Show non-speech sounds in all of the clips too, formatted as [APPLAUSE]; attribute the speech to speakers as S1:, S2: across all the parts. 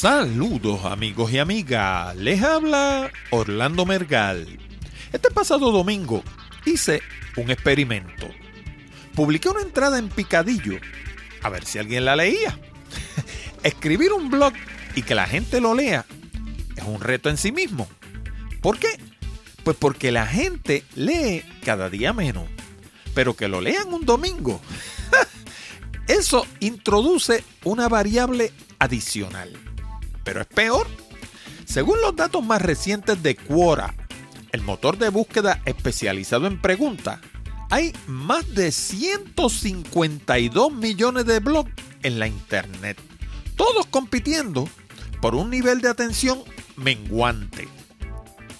S1: Saludos amigos y amigas, les habla Orlando Mergal. Este pasado domingo hice un experimento. Publiqué una entrada en Picadillo, a ver si alguien la leía. [LAUGHS] Escribir un blog y que la gente lo lea es un reto en sí mismo. ¿Por qué? Pues porque la gente lee cada día menos, pero que lo lean un domingo. [LAUGHS] Eso introduce una variable adicional. Pero es peor. Según los datos más recientes de Quora, el motor de búsqueda especializado en preguntas, hay más de 152 millones de blogs en la Internet, todos compitiendo por un nivel de atención menguante.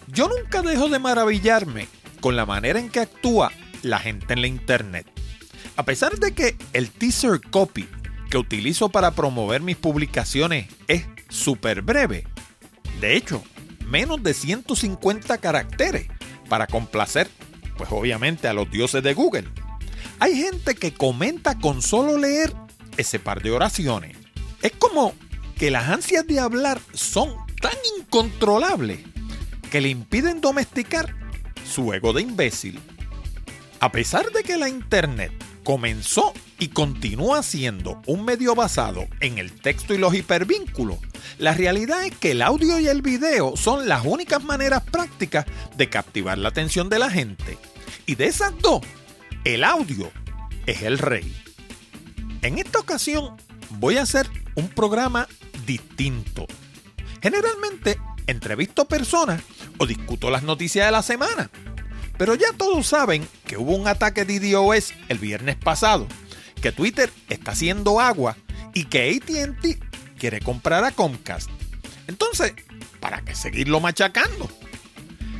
S1: Yo nunca dejo de maravillarme con la manera en que actúa la gente en la Internet. A pesar de que el teaser copy que utilizo para promover mis publicaciones es súper breve, de hecho, menos de 150 caracteres para complacer, pues obviamente a los dioses de Google. Hay gente que comenta con solo leer ese par de oraciones. Es como que las ansias de hablar son tan incontrolables que le impiden domesticar su ego de imbécil. A pesar de que la Internet comenzó y continúa siendo un medio basado en el texto y los hipervínculos, la realidad es que el audio y el video son las únicas maneras prácticas de captivar la atención de la gente. Y de esas dos, el audio es el rey. En esta ocasión voy a hacer un programa distinto. Generalmente entrevisto personas o discuto las noticias de la semana. Pero ya todos saben que hubo un ataque de DDoS el viernes pasado, que Twitter está haciendo agua y que ATT quiere comprar a Comcast. Entonces, ¿para qué seguirlo machacando?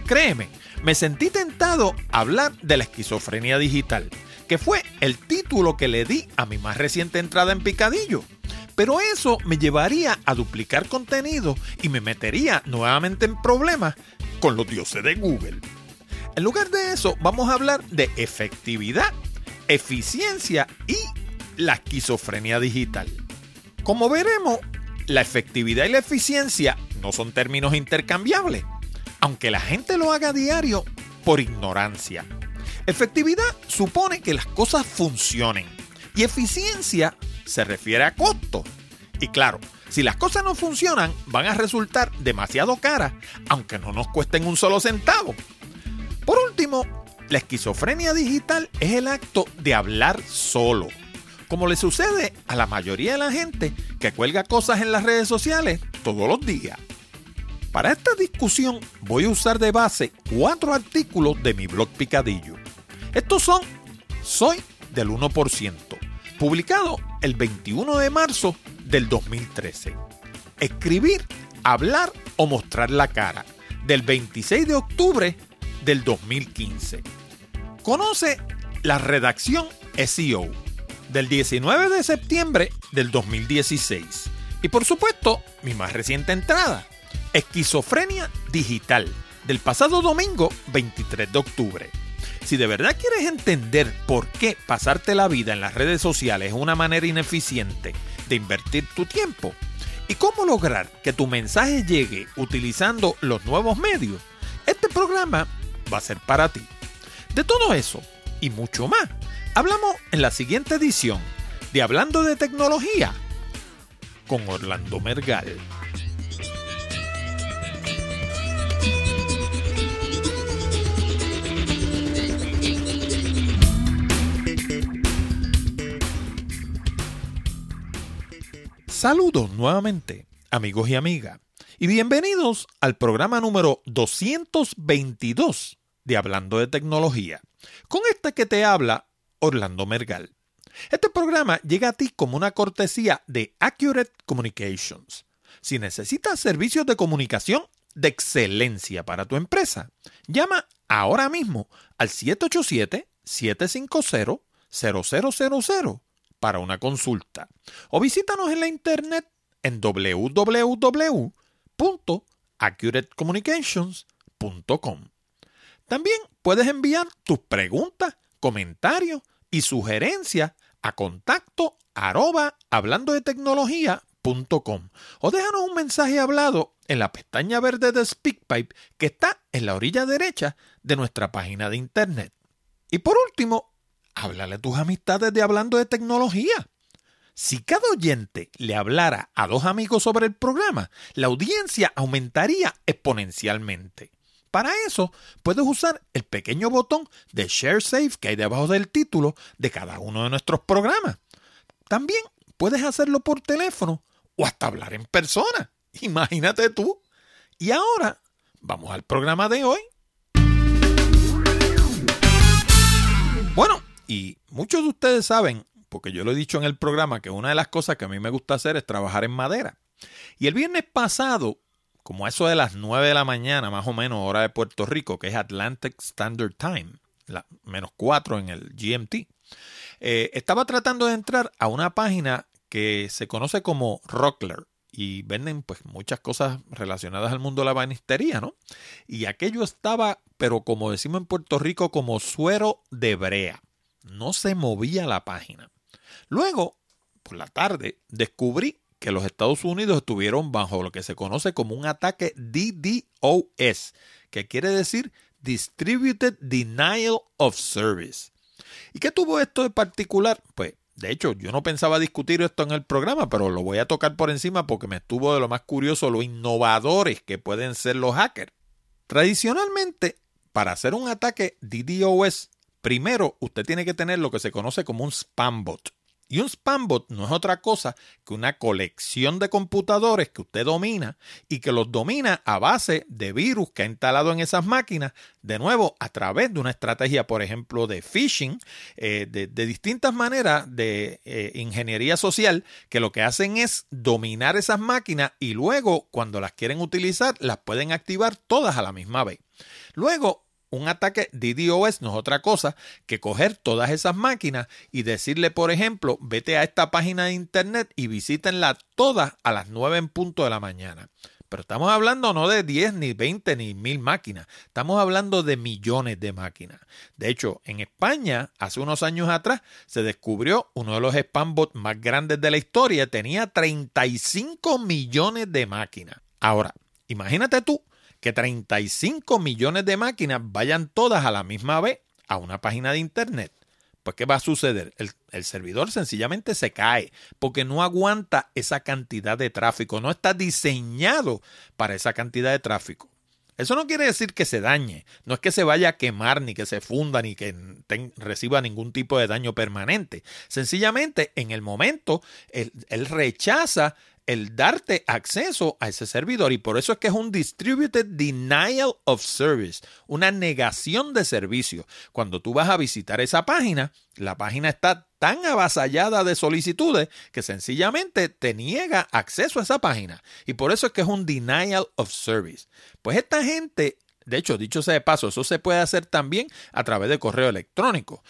S1: Créeme, me sentí tentado a hablar de la esquizofrenia digital, que fue el título que le di a mi más reciente entrada en Picadillo. Pero eso me llevaría a duplicar contenido y me metería nuevamente en problemas con los dioses de Google. En lugar de eso, vamos a hablar de efectividad, eficiencia y la esquizofrenia digital. Como veremos, la efectividad y la eficiencia no son términos intercambiables, aunque la gente lo haga a diario por ignorancia. Efectividad supone que las cosas funcionen y eficiencia se refiere a costo. Y claro, si las cosas no funcionan, van a resultar demasiado caras, aunque no nos cuesten un solo centavo. Por último, la esquizofrenia digital es el acto de hablar solo, como le sucede a la mayoría de la gente que cuelga cosas en las redes sociales todos los días. Para esta discusión voy a usar de base cuatro artículos de mi blog Picadillo. Estos son Soy del 1%, publicado el 21 de marzo del 2013. Escribir, hablar o mostrar la cara, del 26 de octubre del 2015. Conoce la redacción SEO del 19 de septiembre del 2016. Y por supuesto, mi más reciente entrada, Esquizofrenia Digital, del pasado domingo 23 de octubre. Si de verdad quieres entender por qué pasarte la vida en las redes sociales es una manera ineficiente de invertir tu tiempo y cómo lograr que tu mensaje llegue utilizando los nuevos medios, este programa va a ser para ti. De todo eso y mucho más, hablamos en la siguiente edición de Hablando de Tecnología con Orlando Mergal. Saludos nuevamente, amigos y amigas, y bienvenidos al programa número 222 de Hablando de Tecnología, con este que te habla Orlando Mergal. Este programa llega a ti como una cortesía de Accurate Communications. Si necesitas servicios de comunicación de excelencia para tu empresa, llama ahora mismo al 787-750-0000 para una consulta o visítanos en la internet en www.accuratecommunications.com. También puedes enviar tus preguntas, comentarios y sugerencias a contacto arroba hablando de speakpipe.com o déjanos un mensaje hablado en la pestaña verde de SpeakPipe que está en la orilla derecha de nuestra página de internet. Y por último, háblale a tus amistades de hablando de tecnología. Si cada oyente le hablara a dos amigos sobre el programa, la audiencia aumentaría exponencialmente. Para eso, puedes usar el pequeño botón de Share Save que hay debajo del título de cada uno de nuestros programas. También puedes hacerlo por teléfono o hasta hablar en persona. Imagínate tú. Y ahora, vamos al programa de hoy. Bueno, y muchos de ustedes saben, porque yo lo he dicho en el programa, que una de las cosas que a mí me gusta hacer es trabajar en madera. Y el viernes pasado como eso de las 9 de la mañana, más o menos, hora de Puerto Rico, que es Atlantic Standard Time, menos 4 en el GMT, eh, estaba tratando de entrar a una página que se conoce como Rockler y venden pues muchas cosas relacionadas al mundo de la banistería, ¿no? Y aquello estaba, pero como decimos en Puerto Rico, como suero de brea. No se movía la página. Luego, por la tarde, descubrí que los Estados Unidos estuvieron bajo lo que se conoce como un ataque DDoS, que quiere decir Distributed Denial of Service. ¿Y qué tuvo esto de particular? Pues, de hecho, yo no pensaba discutir esto en el programa, pero lo voy a tocar por encima porque me estuvo de lo más curioso lo innovadores que pueden ser los hackers. Tradicionalmente, para hacer un ataque DDoS, primero usted tiene que tener lo que se conoce como un spam bot. Y un spambot no es otra cosa que una colección de computadores que usted domina y que los domina a base de virus que ha instalado en esas máquinas, de nuevo a través de una estrategia, por ejemplo, de phishing, eh, de, distintas maneras de eh, ingeniería social, que lo que hacen es dominar esas máquinas y luego cuando las quieren utilizar las pueden activar todas a la misma vez. Luego, un ataque DDoS no es otra cosa que coger todas esas máquinas y decirle, por ejemplo, vete a esta página de internet y visítenla todas a las 9 en punto de la mañana. Pero estamos hablando no de 10, ni 20, ni 1000 máquinas. Estamos hablando de millones de máquinas. De hecho, en España, hace unos años atrás, se descubrió uno de los spam bots más grandes de la historia. Tenía 35 millones de máquinas. Ahora, imagínate tú que 35 millones de máquinas vayan todas a la misma vez a una página de Internet. Pues, ¿qué va a suceder? El, servidor sencillamente se cae porque no aguanta esa cantidad de tráfico, no está diseñado para esa cantidad de tráfico. Eso no quiere decir que se dañe, no es que se vaya a quemar, ni que se funda, ni que reciba ningún tipo de daño permanente. Sencillamente, en el momento, él rechaza el darte acceso a ese servidor y por eso es que es un distributed denial of service, una negación de servicio. Cuando tú vas a visitar esa página, la página está tan avasallada de solicitudes que sencillamente te niega acceso a esa página y por eso es que es un denial of service. Pues esta gente de hecho, dicho sea de paso, eso se puede hacer también a través de correo electrónico.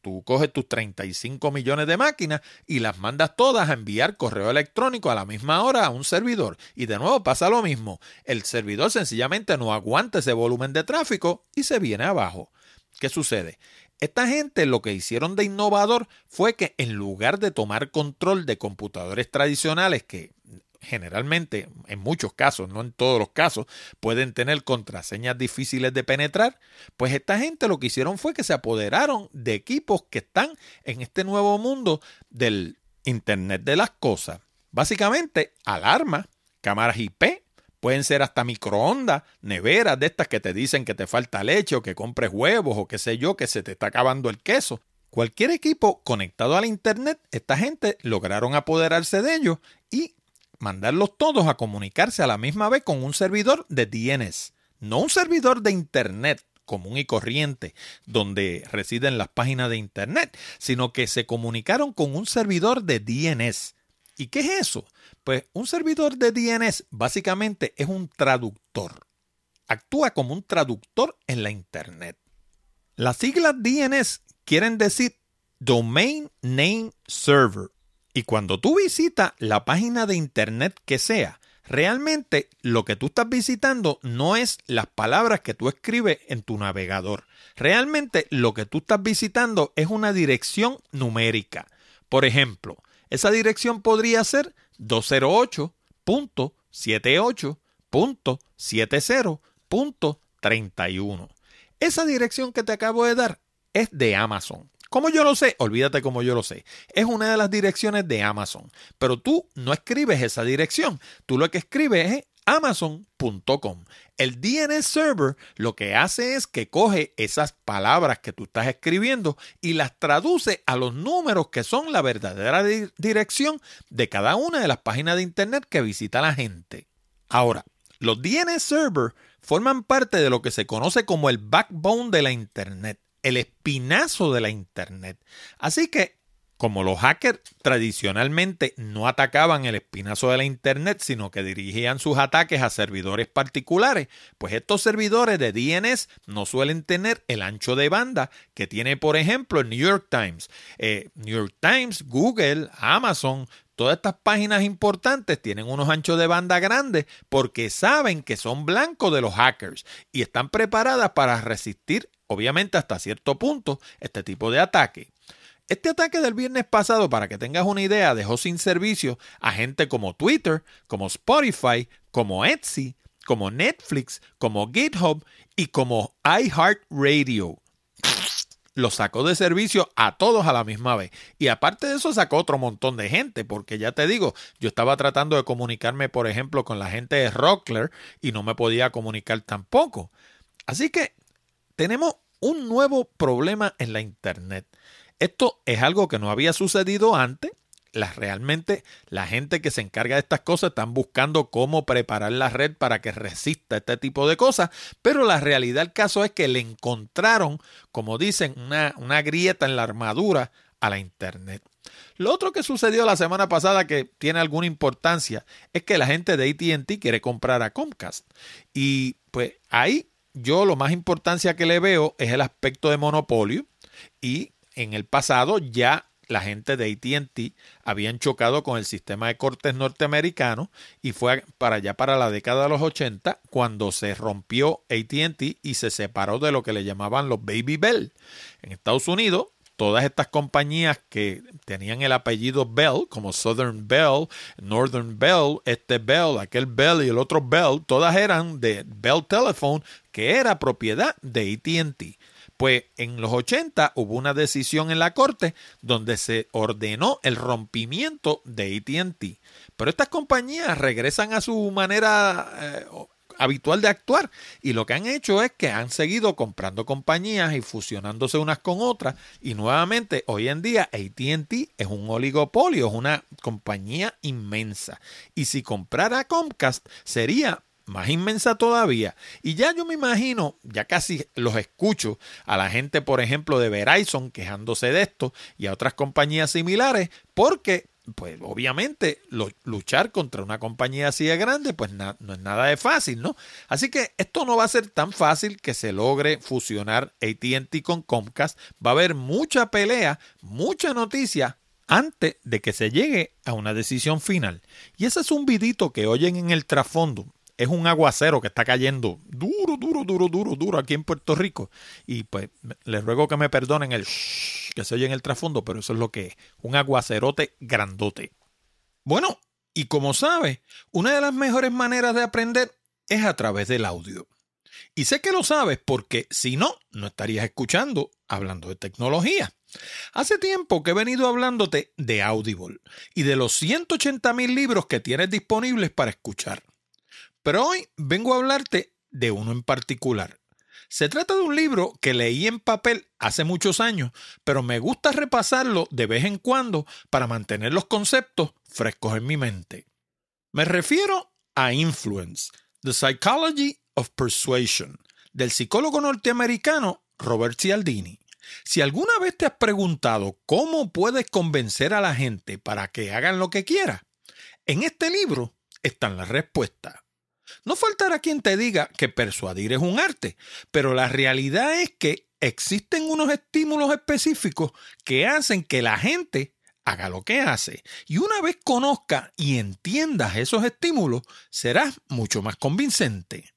S1: Tú coges tus 35 millones de máquinas y las mandas todas a enviar correo electrónico a la misma hora a un servidor. Y de nuevo pasa lo mismo. El servidor sencillamente no aguanta ese volumen de tráfico y se viene abajo. ¿Qué sucede? Esta gente lo que hicieron de innovador fue que en lugar de tomar control de computadores tradicionales que generalmente, en muchos casos, no en todos los casos, pueden tener contraseñas difíciles de penetrar, pues esta gente lo que hicieron fue que se apoderaron de equipos que están en este nuevo mundo del Internet de las Cosas. Básicamente, alarmas, cámaras IP, pueden ser hasta microondas, neveras de estas que te dicen que te falta leche o que compres huevos o qué sé yo, que se te está acabando el queso. Cualquier equipo conectado al Internet, esta gente lograron apoderarse de ellos y mandarlos todos a comunicarse a la misma vez con un servidor de DNS, no un servidor de Internet común y corriente donde residen las páginas de Internet, sino que se comunicaron con un servidor de DNS. ¿Y qué es eso? Pues un servidor de DNS básicamente es un traductor. Actúa como un traductor en la Internet. Las siglas DNS quieren decir Domain Name Server y cuando tú visitas la página de internet que sea, realmente lo que tú estás visitando no es las palabras que tú escribes en tu navegador. Realmente lo que tú estás visitando es una dirección numérica. Por ejemplo, esa dirección podría ser 208.78.70.31. Esa dirección que te acabo de dar es de Amazon. ¿Cómo yo lo sé? Olvídate cómo yo lo sé. Es una de las direcciones de Amazon. Pero tú no escribes esa dirección. Tú lo que escribes es amazon.com. El DNS server lo que hace es que coge esas palabras que tú estás escribiendo y las traduce a los números que son la verdadera dirección de cada una de las páginas de internet que visita la gente. Ahora, los DNS server forman parte de lo que se conoce como el backbone de la internet el espinazo de la Internet. Así que, como los hackers tradicionalmente no atacaban el espinazo de la Internet, sino que dirigían sus ataques a servidores particulares, pues estos servidores de DNS no suelen tener el ancho de banda que tiene, por ejemplo, el New York Times. Eh, New York Times, Google, Amazon, Todas estas páginas importantes tienen unos anchos de banda grandes porque saben que son blancos de los hackers y están preparadas para resistir obviamente hasta cierto punto, este tipo de ataque. Este ataque del viernes pasado, para que tengas una idea, dejó sin servicio a gente como Twitter, como Spotify, como Etsy, como Netflix, como GitHub y como iHeartRadio. Lo sacó de servicio a todos a la misma vez. Y aparte de eso sacó otro montón de gente, porque ya te digo, yo estaba tratando de comunicarme, por ejemplo, con la gente de Rockler y no me podía comunicar tampoco. Así que tenemos un nuevo problema en la Internet. Esto es algo que no había sucedido antes. realmente la gente que se encarga de estas cosas están buscando cómo preparar la red para que resista este tipo de cosas, pero la realidad del caso es que le encontraron, como dicen, una, una grieta en la armadura a la Internet. Lo otro que sucedió la semana pasada que tiene alguna importancia es que la gente de ATT quiere comprar a Comcast. Y pues ahí yo lo más importancia que le veo es el aspecto de monopolio y en el pasado ya la gente de ATT habían chocado con el sistema de cortes norteamericano y fue para allá para la década de los 80 cuando se rompió ATT y se separó de lo que le llamaban los Baby Bell. En Estados Unidos todas estas compañías que tenían el apellido Bell, como Southern Bell, Northern Bell, este Bell, aquel Bell y el otro Bell, todas eran de Bell Telephone, que era propiedad de ATT. Pues en los 80 hubo una decisión en la corte donde se ordenó el rompimiento de ATT. Pero estas compañías regresan a su manera eh, habitual de actuar. Y lo que han hecho es que han seguido comprando compañías y fusionándose unas con otras. Y nuevamente, hoy en día, ATT es un oligopolio, es una compañía inmensa. Y si comprara Comcast, sería más inmensa todavía. Y ya yo me imagino, ya casi los escucho a la gente, por ejemplo, de Verizon quejándose de esto y a otras compañías similares, porque pues obviamente luchar contra una compañía así de grande, pues no es nada de fácil, ¿no? Así que esto no va a ser tan fácil que se logre fusionar ATT con Comcast. Va a haber mucha pelea, mucha noticia antes de que se llegue a una decisión final. Y ese es un vidito que oyen en el trasfondo es un aguacero que está cayendo duro, duro, duro, duro, duro aquí en Puerto Rico. Y pues les ruego que me perdonen el que se oye en el trasfondo, pero eso es lo que es, un aguacerote grandote. Bueno, y como sabes, una de las mejores maneras de aprender es a través del audio. Y sé que lo sabes porque si no, no estarías escuchando hablando de tecnología. Hace tiempo que he venido hablándote de Audible y de los 180 mil libros que tienes disponibles para escuchar. Pero hoy vengo a hablarte de uno en particular. Se trata de un libro que leí en papel hace muchos años, pero me gusta repasarlo de vez en cuando para mantener los conceptos frescos en mi mente. Me refiero a Influence, The Psychology of Persuasion, del psicólogo norteamericano Robert Cialdini. Si alguna vez te has preguntado cómo puedes convencer a la gente para que hagan lo que quiera, en este libro están las respuestas. No faltará quien te diga que persuadir es un arte, pero la realidad es que existen unos estímulos específicos que hacen que la gente haga lo que hace. Y una vez conozca y entiendas esos estímulos, serás mucho más convincente.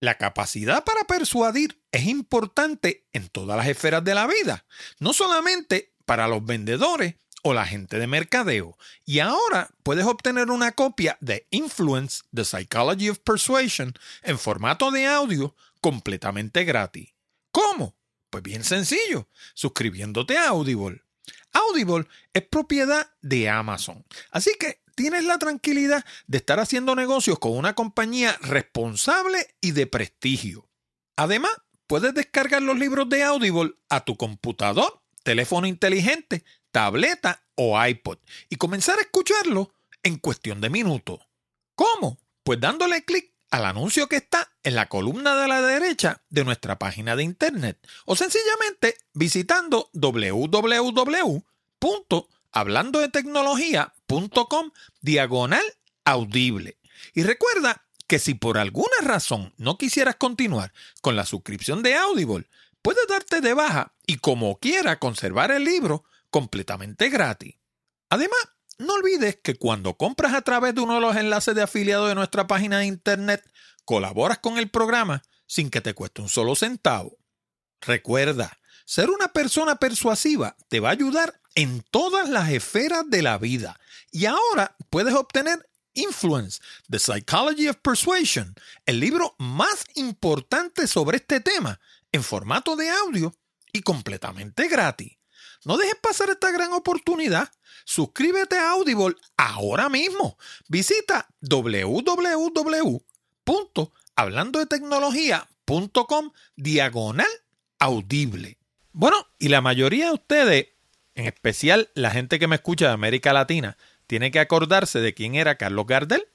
S1: La capacidad para persuadir es importante en todas las esferas de la vida, no solamente para los vendedores o la gente de mercadeo. Y ahora puedes obtener una copia de Influence, The Psychology of Persuasion, en formato de audio completamente gratis. ¿Cómo? Pues bien sencillo, suscribiéndote a Audible. Audible es propiedad de Amazon, así que tienes la tranquilidad de estar haciendo negocios con una compañía responsable y de prestigio. Además, puedes descargar los libros de Audible a tu computador, teléfono inteligente, tableta o iPod y comenzar a escucharlo en cuestión de minutos. ¿Cómo? Pues dándole clic al anuncio que está en la columna de la derecha de nuestra página de internet o sencillamente visitando www.hablandodetecnología.com diagonal audible. Y recuerda que si por alguna razón no quisieras continuar con la suscripción de Audible, puedes darte de baja y como quiera conservar el libro completamente gratis. Además, no olvides que cuando compras a través de uno de los enlaces de afiliado de nuestra página de internet, colaboras con el programa sin que te cueste un solo centavo. Recuerda, ser una persona persuasiva te va a ayudar en todas las esferas de la vida. Y ahora puedes obtener Influence, The Psychology of Persuasion, el libro más importante sobre este tema, en formato de audio y completamente gratis. No dejes pasar esta gran oportunidad. Suscríbete a Audible ahora mismo. Visita www.hablandodetecnología.com diagonal audible. Bueno, y la mayoría de ustedes, en especial la gente que me escucha de América Latina, tiene que acordarse de quién era Carlos Gardel.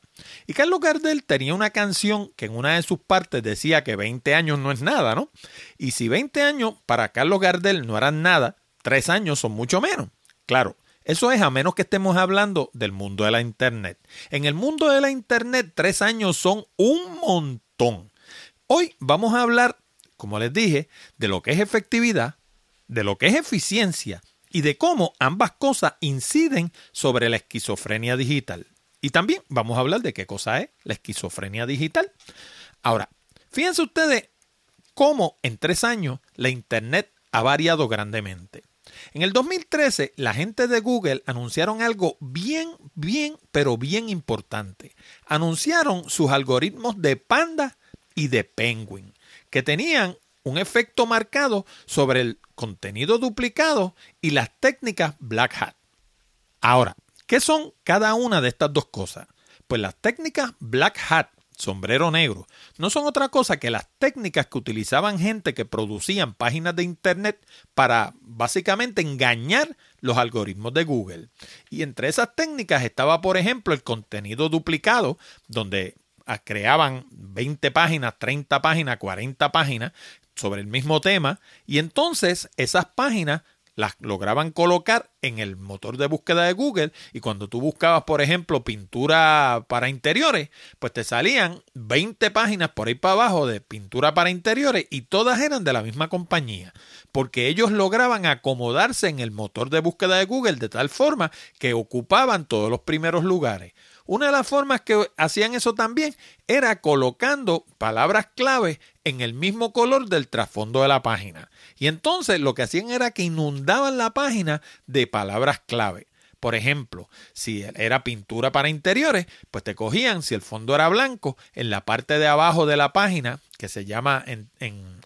S1: Y Carlos Gardel tenía una canción que en una de sus partes decía que 20 años no es nada, ¿no? Y si 20 años para Carlos Gardel no eran nada, Tres años son mucho menos. Claro, eso es a menos que estemos hablando del mundo de la Internet. En el mundo de la Internet, tres años son un montón. Hoy vamos a hablar, como les dije, de lo que es efectividad, de lo que es eficiencia y de cómo ambas cosas inciden sobre la esquizofrenia digital. Y también vamos a hablar de qué cosa es la esquizofrenia digital. Ahora, fíjense ustedes cómo en tres años la Internet ha variado grandemente. En el 2013, la gente de Google anunciaron algo bien, bien, pero bien importante. Anunciaron sus algoritmos de Panda y de Penguin, que tenían un efecto marcado sobre el contenido duplicado y las técnicas Black Hat. Ahora, ¿qué son cada una de estas dos cosas? Pues las técnicas Black Hat sombrero negro, no son otra cosa que las técnicas que utilizaban gente que producían páginas de Internet para básicamente engañar los algoritmos de Google. Y entre esas técnicas estaba, por ejemplo, el contenido duplicado, donde ah, creaban 20 páginas, 30 páginas, 40 páginas sobre el mismo tema, y entonces esas páginas las lograban colocar en el motor de búsqueda de Google y cuando tú buscabas, por ejemplo, pintura para interiores, pues te salían 20 páginas por ahí para abajo de pintura para interiores y todas eran de la misma compañía, porque ellos lograban acomodarse en el motor de búsqueda de Google de tal forma que ocupaban todos los primeros lugares. Una de las formas que hacían eso también era colocando palabras clave en el mismo color del trasfondo de la página. Y entonces lo que hacían era que inundaban la página de palabras clave. Por ejemplo, si era pintura para interiores, pues te cogían, si el fondo era blanco, en la parte de abajo de la página, que se llama en,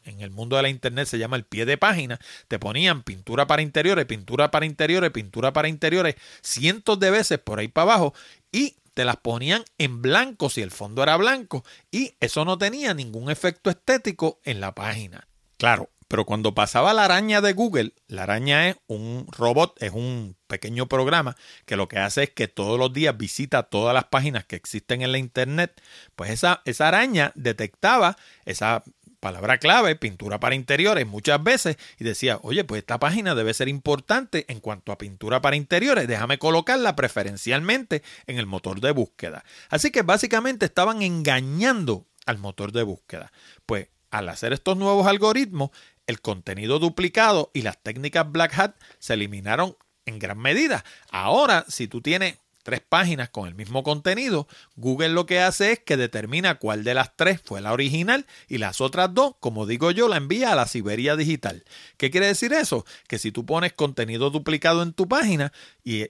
S1: el mundo de la internet, se llama el pie de página, te ponían pintura para interiores, pintura para interiores, pintura para interiores, cientos de veces por ahí para abajo, y te las ponían en blanco si el fondo era blanco y eso no tenía ningún efecto estético en la página. Claro, pero cuando pasaba la araña de Google, la araña es un robot, es un pequeño programa que lo que hace es que todos los días visita todas las páginas que existen en la internet, pues esa, esa araña detectaba esa palabra clave, pintura para interiores, muchas veces, y decía, oye, pues esta página debe ser importante en cuanto a pintura para interiores, déjame colocarla preferencialmente en el motor de búsqueda. Así que básicamente estaban engañando al motor de búsqueda. Pues al hacer estos nuevos algoritmos, el contenido duplicado y las técnicas Black Hat se eliminaron en gran medida. Ahora, si tú tienes tres páginas con el mismo contenido, Google lo que hace es que determina cuál de las tres fue la original y las otras dos, como digo yo, la envía a la Siberia Digital. ¿Qué quiere decir eso? Que si tú pones contenido duplicado en tu página y,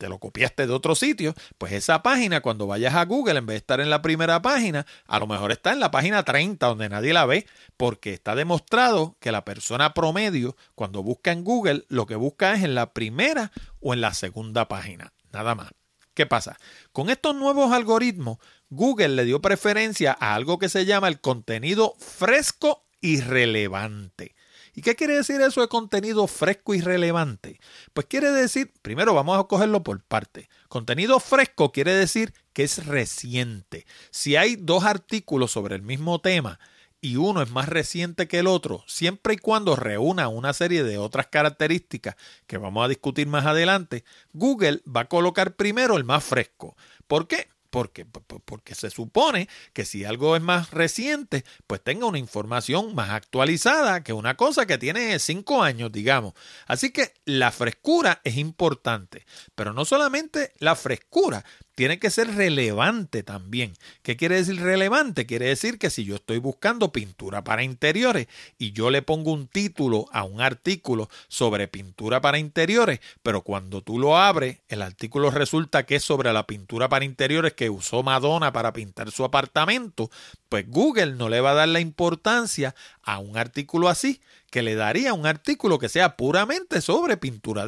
S1: te lo copiaste de otro sitio, pues esa página cuando vayas a Google, en vez de estar en la primera página, a lo mejor está en la página 30 donde nadie la ve, porque está demostrado que la persona promedio cuando busca en Google lo que busca es en la primera o en la segunda página, nada más. ¿Qué pasa? Con estos nuevos algoritmos, Google le dio preferencia a algo que se llama el contenido fresco y relevante. ¿Y qué quiere decir eso de contenido fresco y relevante? Pues quiere decir, primero vamos a cogerlo por parte. Contenido fresco quiere decir que es reciente. Si hay dos artículos sobre el mismo tema y uno es más reciente que el otro, siempre y cuando reúna una serie de otras características que vamos a discutir más adelante, Google va a colocar primero el más fresco. ¿Por qué? Porque, porque se supone que si algo es más reciente, pues tenga una información más actualizada que una cosa que tiene cinco años, digamos. Así que la frescura es importante, pero no solamente la frescura, tiene que ser relevante también. ¿Qué quiere decir relevante? Quiere decir que si yo estoy buscando pintura para interiores y yo le pongo un título a un artículo sobre pintura para interiores, pero cuando tú lo abres, el artículo resulta que es sobre la pintura para interiores que usó Madonna para pintar su apartamento, pues Google no le va a dar la importancia a un artículo así, que le daría un artículo que sea puramente sobre pintura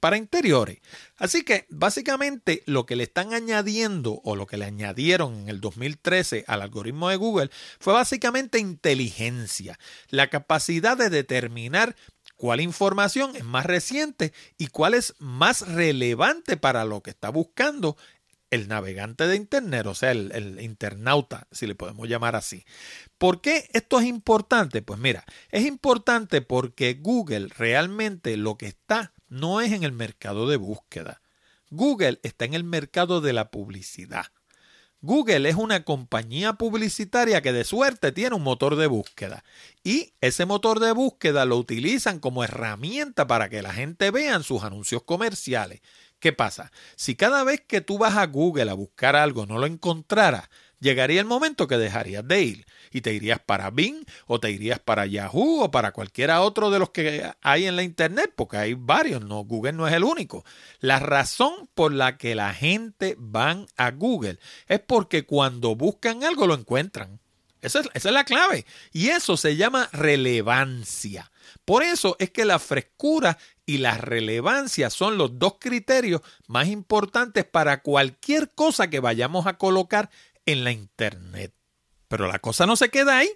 S1: para interiores. Así que básicamente lo que le están añadiendo o lo que le añadieron en el 2013 al algoritmo de Google fue básicamente inteligencia, la capacidad de determinar cuál información es más reciente y cuál es más relevante para lo que está buscando el navegante de Internet, o sea, el, el, internauta, si le podemos llamar así. ¿Por qué esto es importante? Pues mira, es importante porque Google realmente lo que está no es en el mercado de búsqueda. Google está en el mercado de la publicidad. Google es una compañía publicitaria que de suerte tiene un motor de búsqueda y ese motor de búsqueda lo utilizan como herramienta para que la gente vea sus anuncios comerciales. ¿Qué pasa? Si cada vez que tú vas a Google a buscar algo no lo encontraras, llegaría el momento que dejarías de ir y te irías para Bing o te irías para Yahoo o para cualquiera otro de los que hay en la Internet, porque hay varios, no, Google no es el único. La razón por la que la gente van a Google es porque cuando buscan algo lo encuentran. Esa es, esa es la clave. Y eso se llama relevancia. Por eso es que la frescura y la relevancia son los dos criterios más importantes para cualquier cosa que vayamos a colocar en la Internet. Pero la cosa no se queda ahí.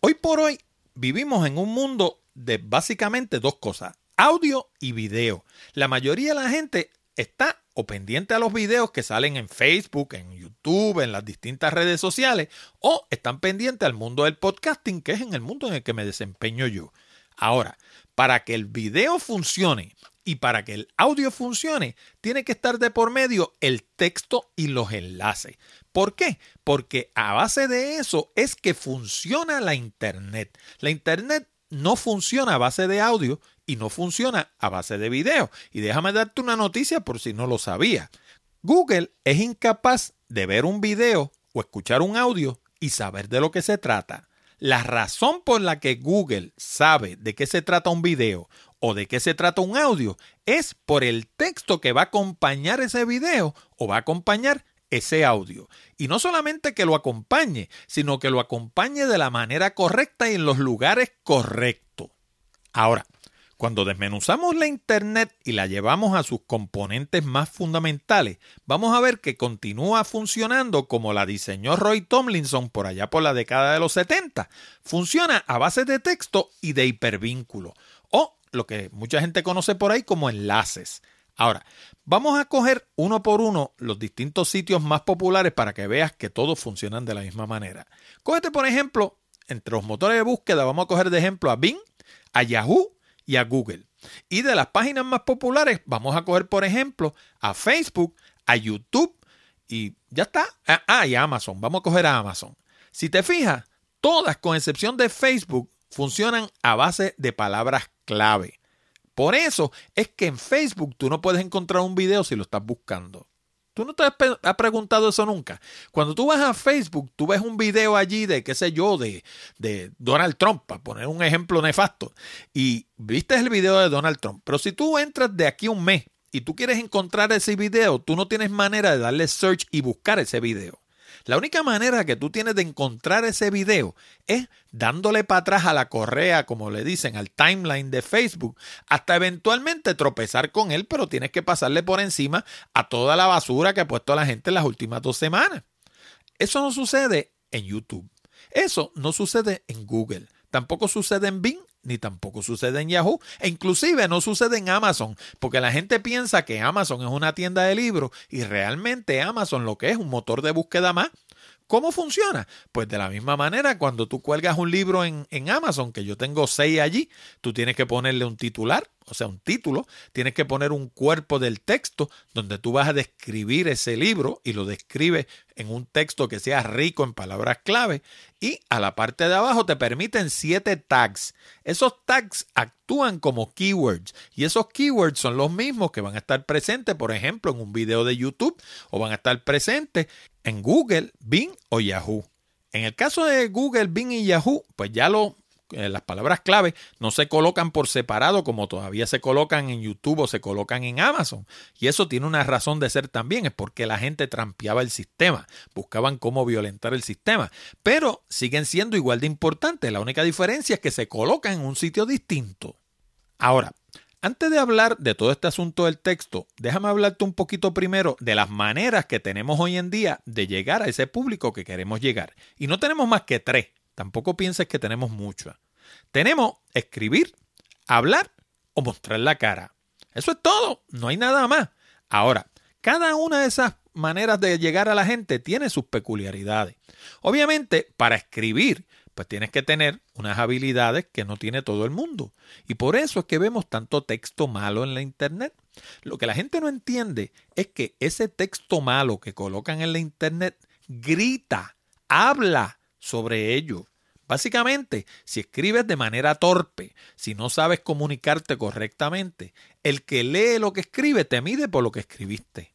S1: Hoy por hoy vivimos en un mundo de básicamente dos cosas, audio y video. La mayoría de la gente está o pendiente a los videos que salen en Facebook, en YouTube, en las distintas redes sociales, o están pendientes al mundo del podcasting, que es en el mundo en el que me desempeño yo. Ahora, para que el video funcione y para que el audio funcione, tiene que estar de por medio el texto y los enlaces. ¿Por qué? Porque a base de eso es que funciona la Internet. La Internet no funciona a base de audio y no funciona a base de video. Y déjame darte una noticia por si no lo sabía. Google es incapaz de ver un video o escuchar un audio y saber de lo que se trata. La razón por la que Google sabe de qué se trata un video o de qué se trata un audio es por el texto que va a acompañar ese video o va a acompañar ese audio. Y no solamente que lo acompañe, sino que lo acompañe de la manera correcta y en los lugares correctos. Ahora, cuando desmenuzamos la Internet y la llevamos a sus componentes más fundamentales, vamos a ver que continúa funcionando como la diseñó Roy Tomlinson por allá por la década de los 70. Funciona a base de texto y de hipervínculo, o lo que mucha gente conoce por ahí como enlaces. Ahora, vamos a coger uno por uno los distintos sitios más populares para que veas que todos funcionan de la misma manera. Cógete, por ejemplo, entre los motores de búsqueda, vamos a coger de ejemplo a Bing, a Yahoo y a Google. Y de las páginas más populares, vamos a coger, por ejemplo, a Facebook, a YouTube y ya está. Ah, ah y a Amazon. Vamos a coger a Amazon. Si te fijas, todas, con excepción de Facebook, funcionan a base de palabras clave. Por eso es que en Facebook tú no puedes encontrar un video si lo estás buscando. ¿Tú no te has, preguntado eso nunca? Cuando tú vas a Facebook, tú ves un video allí de, qué sé yo, de, de Donald Trump, para poner un ejemplo nefasto, y viste el video de Donald Trump. Pero si tú entras de aquí un mes y tú quieres encontrar ese video, tú no tienes manera de darle search y buscar ese video. La única manera que tú tienes de encontrar ese video es dándole para atrás a la correa, como le dicen, al timeline de Facebook, hasta eventualmente tropezar con él, pero tienes que pasarle por encima a toda la basura que ha puesto la gente en las últimas dos semanas. Eso no sucede en YouTube. Eso no sucede en Google. Tampoco sucede en Bing ni tampoco sucede en Yahoo, e inclusive no sucede en Amazon, porque la gente piensa que Amazon es una tienda de libros y realmente Amazon lo que es un motor de búsqueda más. ¿Cómo funciona? Pues de la misma manera, cuando tú cuelgas un libro en, en, Amazon, que yo tengo seis allí, tú tienes que ponerle un titular, o sea, un título, tienes que poner un cuerpo del texto donde tú vas a describir ese libro y lo describes en un texto que sea rico en palabras clave y a la parte de abajo te permiten siete tags. Esos tags actúan como keywords y esos keywords son los mismos que van a estar presentes, por ejemplo, en un video de YouTube o van a estar presentes en Google, Bing o Yahoo. En el caso de Google, Bing y Yahoo, pues ya lo, las palabras clave no se colocan por separado como todavía se colocan en YouTube o se colocan en Amazon. Y eso tiene una razón de ser también, es porque la gente trampeaba el sistema, buscaban cómo violentar el sistema. Pero siguen siendo igual de importantes, la única diferencia es que se colocan en un sitio distinto. Ahora, antes de hablar de todo este asunto del texto, déjame hablarte un poquito primero de las maneras que tenemos hoy en día de llegar a ese público que queremos llegar. Y no tenemos más que tres, tampoco pienses que tenemos mucho. Tenemos escribir, hablar o mostrar la cara. Eso es todo, no hay nada más. Ahora, cada una de esas maneras de llegar a la gente tiene sus peculiaridades. Obviamente, para escribir, pues tienes que tener unas habilidades que no tiene todo el mundo. Y por eso es que vemos tanto texto malo en la Internet. Lo que la gente no entiende es que ese texto malo que colocan en la Internet grita, habla sobre ello. Básicamente, si escribes de manera torpe, si no sabes comunicarte correctamente, el que lee lo que escribe te mide por lo que escribiste.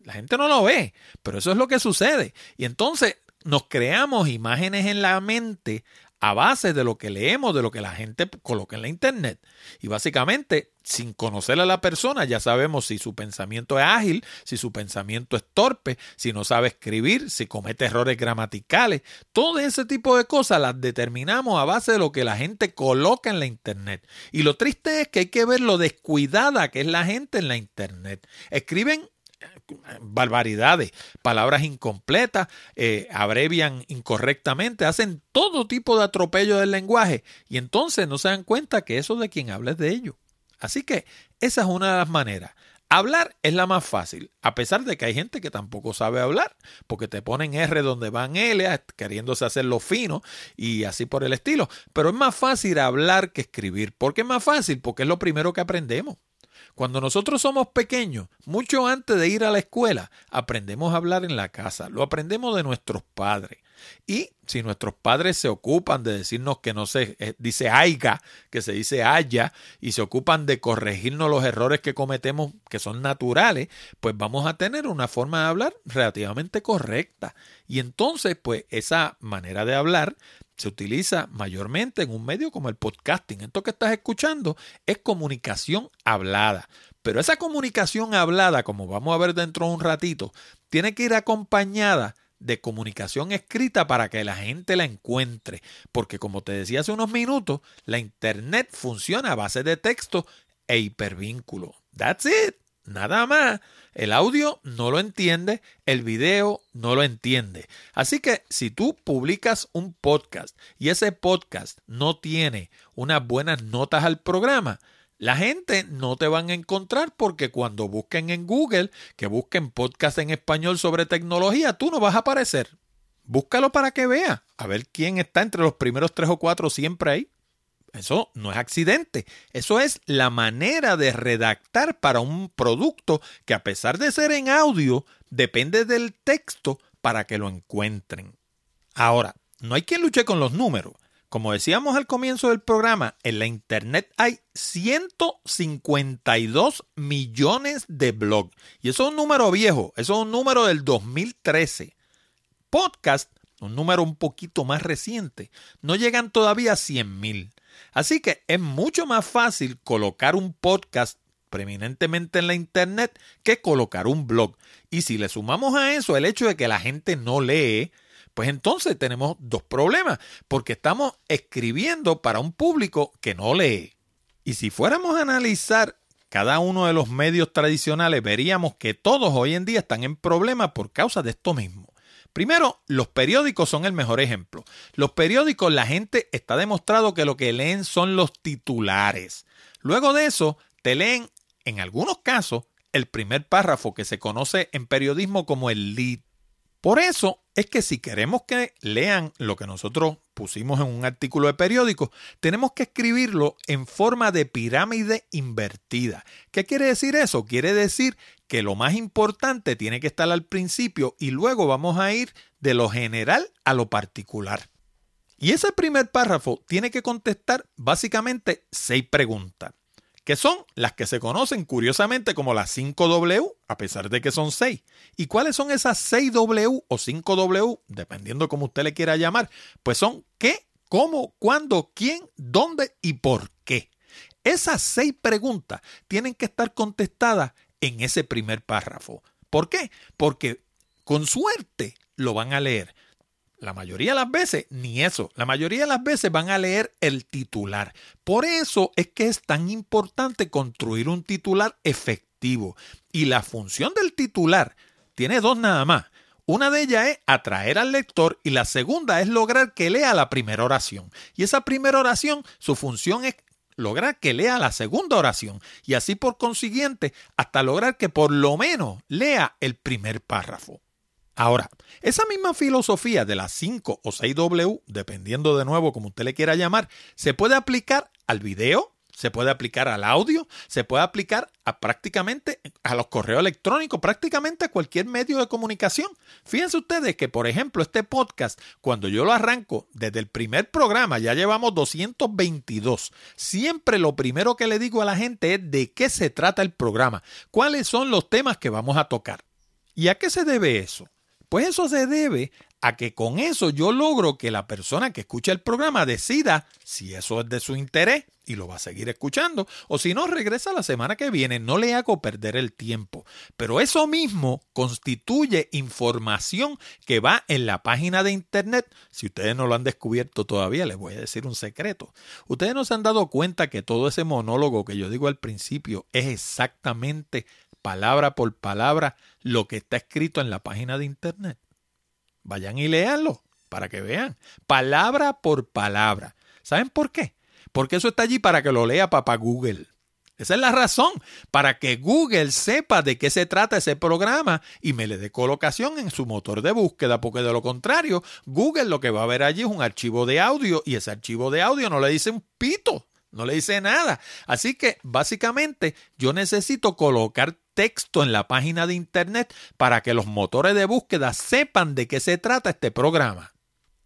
S1: La gente no lo ve, pero eso es lo que sucede. Y entonces nos creamos imágenes en la mente a base de lo que leemos, de lo que la gente coloca en la internet. Y básicamente, sin conocer a la persona, ya sabemos si su pensamiento es ágil, si su pensamiento es torpe, si no sabe escribir, si comete errores gramaticales. Todo ese tipo de cosas las determinamos a base de lo que la gente coloca en la internet. Y lo triste es que hay que ver lo descuidada que es la gente en la internet. Escriben barbaridades, palabras incompletas, eh, abrevian incorrectamente, hacen todo tipo de atropello del lenguaje y entonces no se dan cuenta que eso de quien habla es de ellos. Así que esa es una de las maneras. Hablar es la más fácil, a pesar de que hay gente que tampoco sabe hablar, porque te ponen R donde van L, queriéndose hacerlo fino y así por el estilo. Pero es más fácil hablar que escribir. ¿Por qué es más fácil? Porque es lo primero que aprendemos. Cuando nosotros somos pequeños, mucho antes de ir a la escuela, aprendemos a hablar en la casa, lo aprendemos de nuestros padres. Y si nuestros padres se ocupan de decirnos que no se eh, dice aiga, que se dice haya, y se ocupan de corregirnos los errores que cometemos que son naturales, pues vamos a tener una forma de hablar relativamente correcta. Y entonces, pues esa manera de hablar se utiliza mayormente en un medio como el podcasting. Esto que estás escuchando es comunicación hablada. Pero esa comunicación hablada, como vamos a ver dentro de un ratito, tiene que ir acompañada de comunicación escrita para que la gente la encuentre. Porque como te decía hace unos minutos, la Internet funciona a base de texto e hipervínculo. That's it. Nada más. El audio no lo entiende, el video no lo entiende. Así que si tú publicas un podcast y ese podcast no tiene unas buenas notas al programa, la gente no te van a encontrar porque cuando busquen en Google, que busquen podcast en español sobre tecnología, tú no vas a aparecer. Búscalo para que vea, a ver quién está entre los primeros tres o cuatro siempre ahí. Eso no es accidente, eso es la manera de redactar para un producto que a pesar de ser en audio, depende del texto para que lo encuentren. Ahora, no hay quien luche con los números. Como decíamos al comienzo del programa, en la Internet hay 152 millones de blogs. Y eso es un número viejo, eso es un número del 2013. Podcast, un número un poquito más reciente, no llegan todavía a 100 mil. Así que es mucho más fácil colocar un podcast preeminentemente en la Internet que colocar un blog. Y si le sumamos a eso el hecho de que la gente no lee, pues entonces tenemos dos problemas, porque estamos escribiendo para un público que no lee. Y si fuéramos a analizar cada uno de los medios tradicionales, veríamos que todos hoy en día están en problemas por causa de esto mismo. Primero, los periódicos son el mejor ejemplo. Los periódicos, la gente está demostrado que lo que leen son los titulares. Luego de eso, te leen, en algunos casos, el primer párrafo que se conoce en periodismo como el lead. Por eso es que si queremos que lean lo que nosotros pusimos en un artículo de periódico, tenemos que escribirlo en forma de pirámide invertida. ¿Qué quiere decir eso? Quiere decir que lo más importante tiene que estar al principio y luego vamos a ir de lo general a lo particular. Y ese primer párrafo tiene que contestar básicamente seis preguntas que son las que se conocen curiosamente como las 5W, a pesar de que son 6. ¿Y cuáles son esas 6W o 5W, dependiendo como usted le quiera llamar? Pues son qué, cómo, cuándo, quién, dónde y por qué. Esas seis preguntas tienen que estar contestadas en ese primer párrafo. ¿Por qué? Porque con suerte lo van a leer. La mayoría de las veces, ni eso. La mayoría de las veces van a leer el titular. Por eso es que es tan importante construir un titular efectivo. Y la función del titular tiene dos nada más. Una de ellas es atraer al lector y la segunda es lograr que lea la primera oración. Y esa primera oración, su función es lograr que lea la segunda oración y así por consiguiente hasta lograr que por lo menos lea el primer párrafo. Ahora, esa misma filosofía de las 5 o 6 W, dependiendo de nuevo como usted le quiera llamar, se puede aplicar al video, se puede aplicar al audio, se puede aplicar a prácticamente a los correos electrónicos, prácticamente a cualquier medio de comunicación. Fíjense ustedes que, por ejemplo, este podcast, cuando yo lo arranco desde el primer programa, ya llevamos 222. Siempre lo primero que le digo a la gente es de qué se trata el programa, cuáles son los temas que vamos a tocar. ¿Y a qué se debe eso? Pues eso se debe a que con eso yo logro que la persona que escucha el programa decida si eso es de su interés y lo va a seguir escuchando, o si no, regresa la semana que viene, no le hago perder el tiempo. Pero eso mismo constituye información que va en la página de internet. Si ustedes no lo han descubierto todavía, les voy a decir un secreto. Ustedes no se han dado cuenta que todo ese monólogo que yo digo al principio es exactamente palabra por palabra lo que está escrito en la página de internet. Vayan y léanlo para que vean, palabra por palabra. ¿Saben por qué? Porque eso está allí para que lo lea papá Google. Esa es la razón, para que Google sepa de qué se trata ese programa y me le dé colocación en su motor de búsqueda, porque de lo contrario, Google lo que va a ver allí es un archivo de audio y ese archivo de audio no le dice un pito, no le dice nada. Así que básicamente yo necesito colocar texto en la página de Internet para que los motores de búsqueda sepan de qué se trata este programa.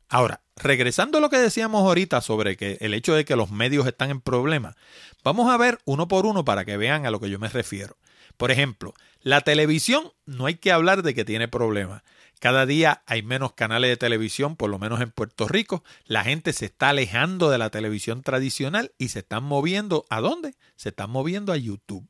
S1: Ahora, regresando a lo que decíamos ahorita sobre que el hecho de que los medios están en problemas, vamos a ver uno por uno para que vean a lo que yo me refiero. Por ejemplo, la televisión no hay que hablar de que tiene problemas. Cada día hay menos canales de televisión, por lo menos en Puerto Rico. La gente se está alejando de la televisión tradicional y se están moviendo. ¿A dónde? Se están moviendo a YouTube.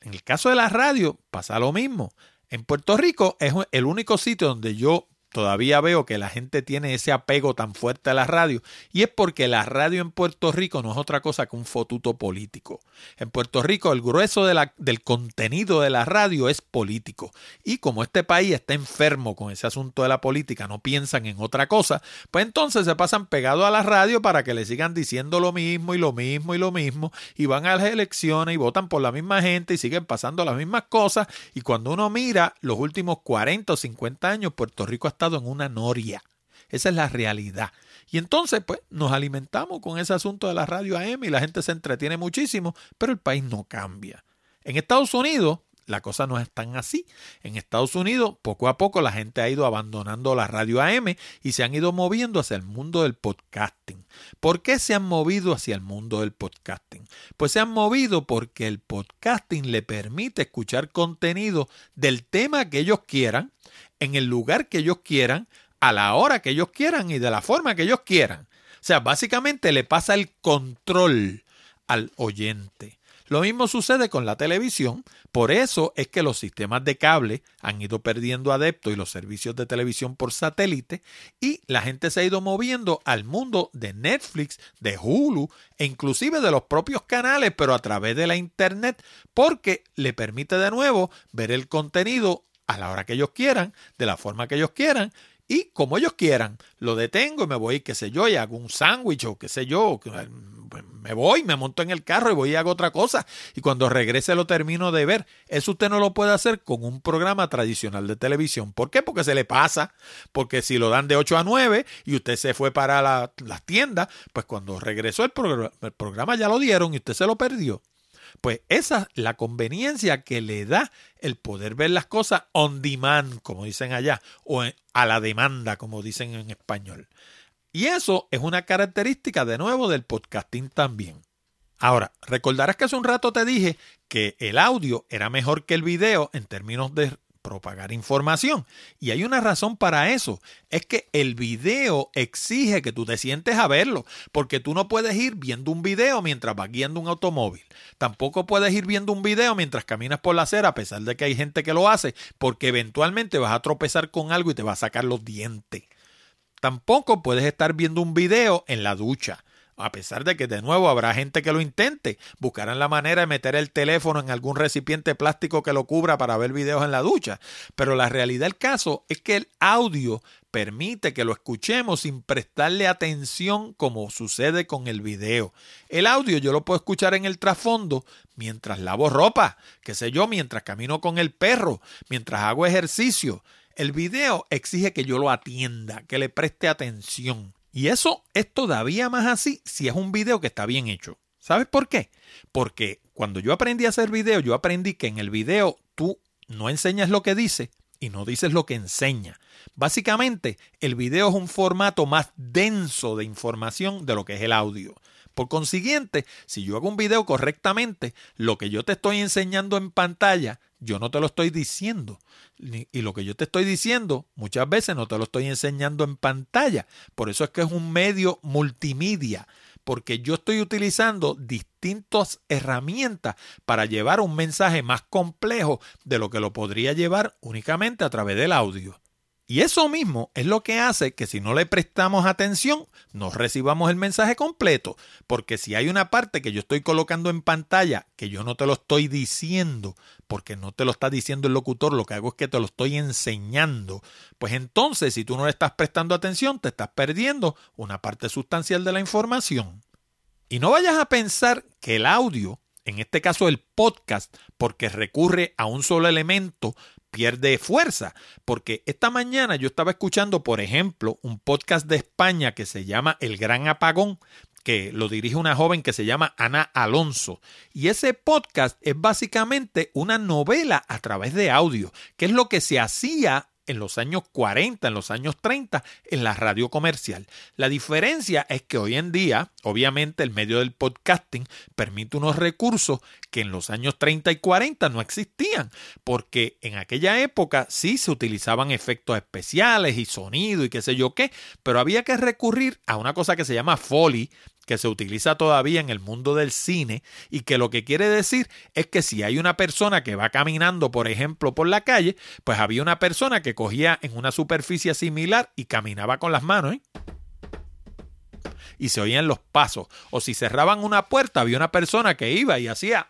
S1: En el caso de la radio pasa lo mismo. En Puerto Rico es el único sitio donde yo todavía veo que la gente tiene ese apego tan fuerte a la radio y es porque la radio en Puerto Rico no es otra cosa que un fotuto político. En Puerto Rico el grueso del contenido de la radio es político y como este país está enfermo con ese asunto de la política, no piensan en otra cosa, pues entonces se pasan pegados a la radio para que le sigan diciendo lo mismo y lo mismo y lo mismo y van a las elecciones y votan por la misma gente y siguen pasando las mismas cosas y cuando uno mira los últimos 40 o 50 años Puerto Rico ha en una noria. Esa es la realidad. Y entonces, pues, nos alimentamos con ese asunto de la radio AM y la gente se entretiene muchísimo, pero el país no cambia. En Estados Unidos, la cosa no es tan así. En Estados Unidos, poco a poco la gente ha ido abandonando la radio AM y se han ido moviendo hacia el mundo del podcasting. ¿Por qué se han movido hacia el mundo del podcasting? Pues se han movido porque el podcasting le permite escuchar contenido del tema que ellos quieran, en el lugar que ellos quieran, a la hora que ellos quieran y de la forma que ellos quieran. O sea, básicamente le pasa el control al oyente. Lo mismo sucede con la televisión, por eso es que los sistemas de cable han ido perdiendo adeptos y los servicios de televisión por satélite y la gente se ha ido moviendo al mundo de Netflix, de Hulu e inclusive de los propios canales, pero a través de la internet, porque le permite de nuevo ver el contenido a la hora que ellos quieran, de la forma que ellos quieran, y como ellos quieran, lo detengo y me voy, qué sé yo, y hago un sándwich o qué sé yo, eh, me voy, me monto en el carro y voy y hago otra cosa. Y cuando regrese lo termino de ver. Eso usted no lo puede hacer con un programa tradicional de televisión. ¿Por qué? Porque se le pasa. Porque si lo dan de 8 a 9 y usted se fue para las tiendas, pues cuando regresó el, el programa ya lo dieron y usted se lo perdió. Pues esa es la conveniencia que le da el poder ver las cosas on demand, como dicen allá, o a la demanda, como dicen en español. Y eso es una característica de nuevo del podcasting también. Ahora, recordarás que hace un rato te dije que el audio era mejor que el video en términos de propagar información. Y hay una razón para eso. Es que el video exige que tú te sientes a verlo, porque tú no puedes ir viendo un video mientras vas guiando un automóvil. Tampoco puedes ir viendo un video mientras caminas por la acera, a pesar de que hay gente que lo hace, porque eventualmente vas a tropezar con algo y te va a sacar los dientes. Tampoco puedes estar viendo un video en la ducha a pesar de que de nuevo habrá gente que lo intente, buscarán la manera de meter el teléfono en algún recipiente plástico que lo cubra para ver videos en la ducha. Pero la realidad del caso es que el audio permite que lo escuchemos sin prestarle atención como sucede con el video. El audio yo lo puedo escuchar en el trasfondo mientras lavo ropa, qué sé yo, mientras camino con el perro, mientras hago ejercicio. El video exige que yo lo atienda, que le preste atención. Y eso es todavía más así si es un video que está bien hecho. ¿Sabes por qué? Porque cuando yo aprendí a hacer video, yo aprendí que en el video tú no enseñas lo que dice y no dices lo que enseña. Básicamente, el video es un formato más denso de información de lo que es el audio. Por consiguiente, si yo hago un video correctamente, lo que yo te estoy enseñando en pantalla, yo no te lo estoy diciendo. Y lo que yo te estoy diciendo, muchas veces no te lo estoy enseñando en pantalla. Por eso es que es un medio multimedia, porque yo estoy utilizando distintas herramientas para llevar un mensaje más complejo de lo que lo podría llevar únicamente a través del audio. Y eso mismo es lo que hace que si no le prestamos atención, no recibamos el mensaje completo. Porque si hay una parte que yo estoy colocando en pantalla que yo no te lo estoy diciendo, porque no te lo está diciendo el locutor, lo que hago es que te lo estoy enseñando, pues entonces si tú no le estás prestando atención, te estás perdiendo una parte sustancial de la información. Y no vayas a pensar que el audio en este caso el podcast, porque recurre a un solo elemento, pierde fuerza. Porque esta mañana yo estaba escuchando, por ejemplo, un podcast de España que se llama El Gran Apagón, que lo dirige una joven que se llama Ana Alonso. Y ese podcast es básicamente una novela a través de audio, que es lo que se hacía en los años 40, en los años 30, en la radio comercial. La diferencia es que hoy en día, obviamente, el medio del podcasting permite unos recursos que en los años 30 y 40 no existían, porque en aquella época sí se utilizaban efectos especiales y sonido y qué sé yo qué, pero había que recurrir a una cosa que se llama Foley, que se utiliza todavía en el mundo del cine y que lo que quiere decir es que si hay una persona que va caminando, por ejemplo, por la calle, pues había una persona que cogía en una superficie similar y caminaba con las manos. ¿eh? Y se oían los pasos. O si cerraban una puerta, había una persona que iba y hacía...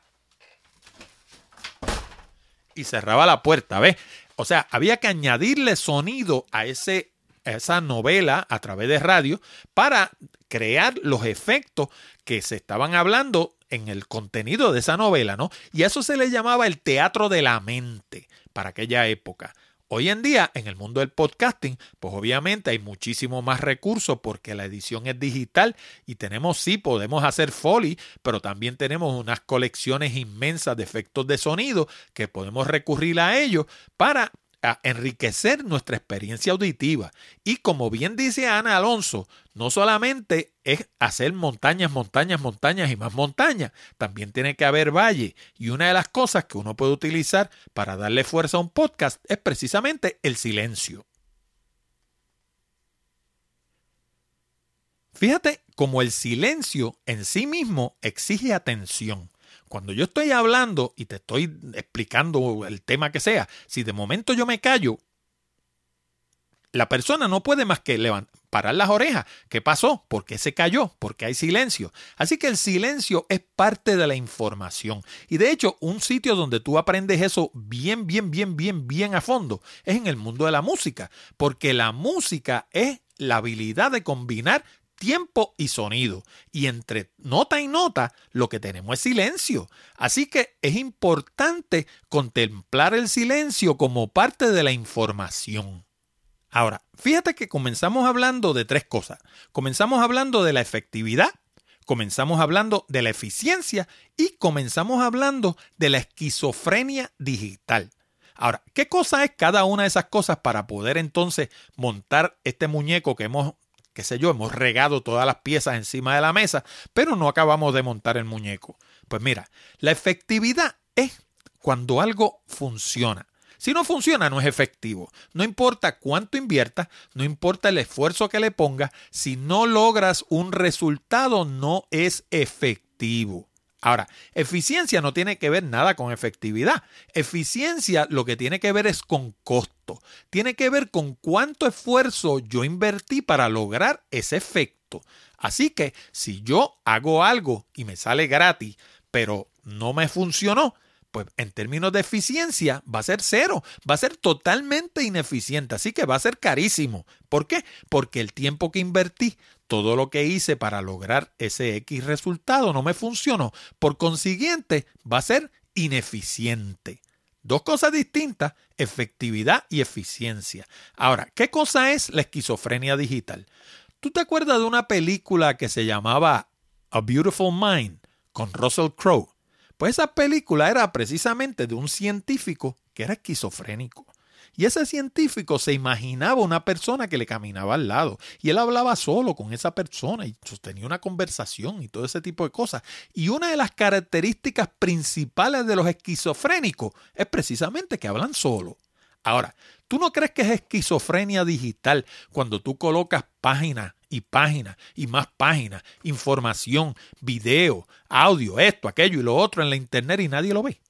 S1: Y cerraba la puerta, ¿ves? O sea, había que añadirle sonido a ese esa novela a través de radio para crear los efectos que se estaban hablando en el contenido de esa novela, ¿no? Y eso se le llamaba el teatro de la mente para aquella época. Hoy en día, en el mundo del podcasting, pues obviamente hay muchísimo más recursos porque la edición es digital y tenemos, sí, podemos hacer foley, pero también tenemos unas colecciones inmensas de efectos de sonido que podemos recurrir a ellos para a enriquecer nuestra experiencia auditiva. Y como bien dice Ana Alonso, no solamente es hacer montañas, montañas, montañas y más montañas, también tiene que haber valle. Y una de las cosas que uno puede utilizar para darle fuerza a un podcast es precisamente el silencio. Fíjate como el silencio en sí mismo exige atención. Cuando yo estoy hablando y te estoy explicando el tema que sea, si de momento yo me callo, la persona no puede más que parar las orejas. ¿Qué pasó? ¿Por qué se cayó? ¿Por qué hay silencio? Así que el silencio es parte de la información. Y de hecho, un sitio donde tú aprendes eso bien, bien, bien, bien, bien a fondo es en el mundo de la música. Porque la música es la habilidad de combinar tiempo y sonido. Y entre nota y nota lo que tenemos es silencio. Así que es importante contemplar el silencio como parte de la información. Ahora, fíjate que comenzamos hablando de tres cosas. Comenzamos hablando de la efectividad, comenzamos hablando de la eficiencia y comenzamos hablando de la esquizofrenia digital. Ahora, ¿qué cosa es cada una de esas cosas para poder entonces montar este muñeco que hemos qué sé yo, hemos regado todas las piezas encima de la mesa, pero no acabamos de montar el muñeco. Pues mira, la efectividad es cuando algo funciona. Si no funciona, no es efectivo. No importa cuánto inviertas, no importa el esfuerzo que le pongas, si no logras un resultado, no es efectivo. Ahora, eficiencia no tiene que ver nada con efectividad. Eficiencia lo que tiene que ver es con costo. Tiene que ver con cuánto esfuerzo yo invertí para lograr ese efecto. Así que si yo hago algo y me sale gratis, pero no me funcionó, pues en términos de eficiencia va a ser cero, va a ser totalmente ineficiente, así que va a ser carísimo. ¿Por qué? Porque el tiempo que invertí, todo lo que hice para lograr ese X resultado no me funcionó. Por consiguiente, va a ser ineficiente. Dos cosas distintas, efectividad y eficiencia. Ahora, ¿qué cosa es la esquizofrenia digital? ¿Tú te acuerdas de una película que se llamaba A Beautiful Mind con Russell Crowe? Pues esa película era precisamente de un científico que era esquizofrénico. Y ese científico se imaginaba una persona que le caminaba al lado y él hablaba solo con esa persona y sostenía una conversación y todo ese tipo de cosas. Y una de las características principales de los esquizofrénicos es precisamente que hablan solo. Ahora, ¿tú no crees que es esquizofrenia digital cuando tú colocas páginas y páginas y más páginas, información, video, audio, esto, aquello y lo otro en la internet y nadie lo ve?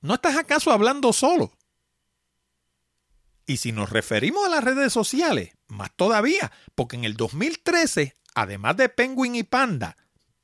S1: ¿No estás acaso hablando solo? Y si nos referimos a las redes sociales, más todavía, porque en el 2013, además de Penguin y Panda,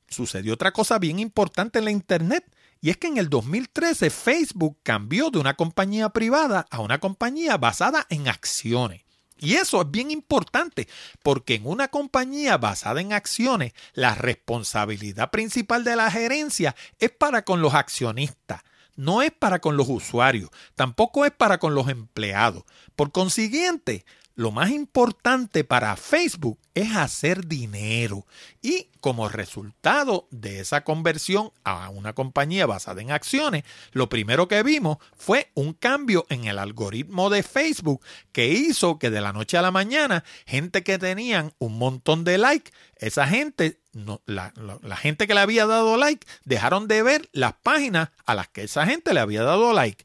S1: sucedió otra cosa bien importante en la Internet. Y es que en el 2013 Facebook cambió de una compañía privada a una compañía basada en acciones. Y eso es bien importante porque en una compañía basada en acciones, la responsabilidad principal de la gerencia es para con los accionistas no es para con los usuarios, tampoco es para con los empleados. Por consiguiente, lo más importante para Facebook es hacer dinero y como resultado de esa conversión a una compañía basada en acciones, lo primero que vimos fue un cambio en el algoritmo de Facebook que hizo que de la noche a la mañana gente que tenían un montón de likes, esa gente, la, la gente que le había dado like, dejaron de ver las páginas a las que esa gente le había dado like.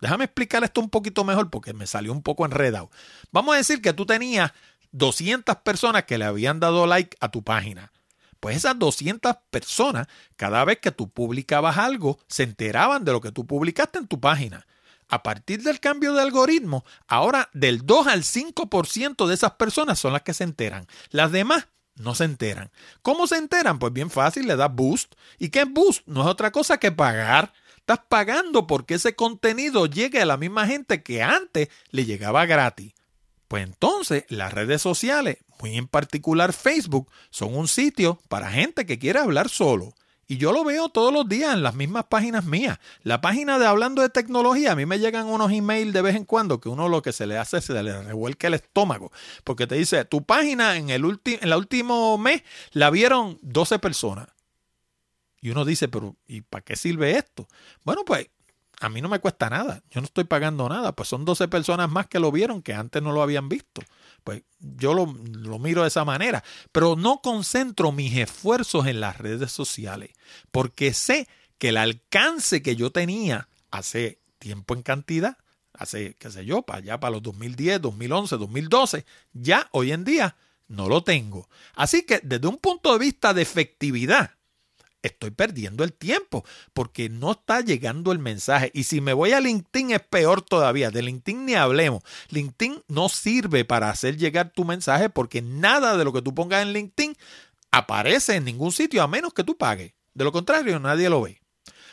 S1: Déjame explicar esto un poquito mejor porque me salió un poco enredado. Vamos a decir que tú tenías 200 personas que le habían dado like a tu página. Pues esas 200 personas, cada vez que tú publicabas algo, se enteraban de lo que tú publicaste en tu página. A partir del cambio de algoritmo, ahora del 2 al 5% de esas personas son las que se enteran. Las demás no se enteran. ¿Cómo se enteran? Pues bien fácil, le das boost. ¿Y qué boost? No es otra cosa que pagar Estás pagando porque ese contenido llegue a la misma gente que antes le llegaba gratis. Pues entonces las redes sociales, muy en particular Facebook, son un sitio para gente que quiere hablar solo. Y yo lo veo todos los días en las mismas páginas mías. La página de Hablando de Tecnología, a mí me llegan unos emails de vez en cuando que uno lo que se le hace es se le revuelca el estómago. Porque te dice, tu página en el, en el último mes la vieron 12 personas. Y uno dice, pero ¿y para qué sirve esto? Bueno, pues a mí no me cuesta nada. Yo no estoy pagando nada. Pues son 12 personas más que lo vieron que antes no lo habían visto. Pues yo lo, lo, miro de esa manera. Pero no concentro mis esfuerzos en las redes sociales. Porque sé que el alcance que yo tenía hace tiempo en cantidad, hace, qué sé yo, para allá, para los 2010, 2011, 2012, ya hoy en día no lo tengo. Así que desde un punto de vista de efectividad, estoy perdiendo el tiempo porque no está llegando el mensaje. Y si me voy a LinkedIn es peor todavía. De LinkedIn ni hablemos. LinkedIn no sirve para hacer llegar tu mensaje porque nada de lo que tú pongas en LinkedIn aparece en ningún sitio a menos que tú pagues. De lo contrario, nadie lo ve.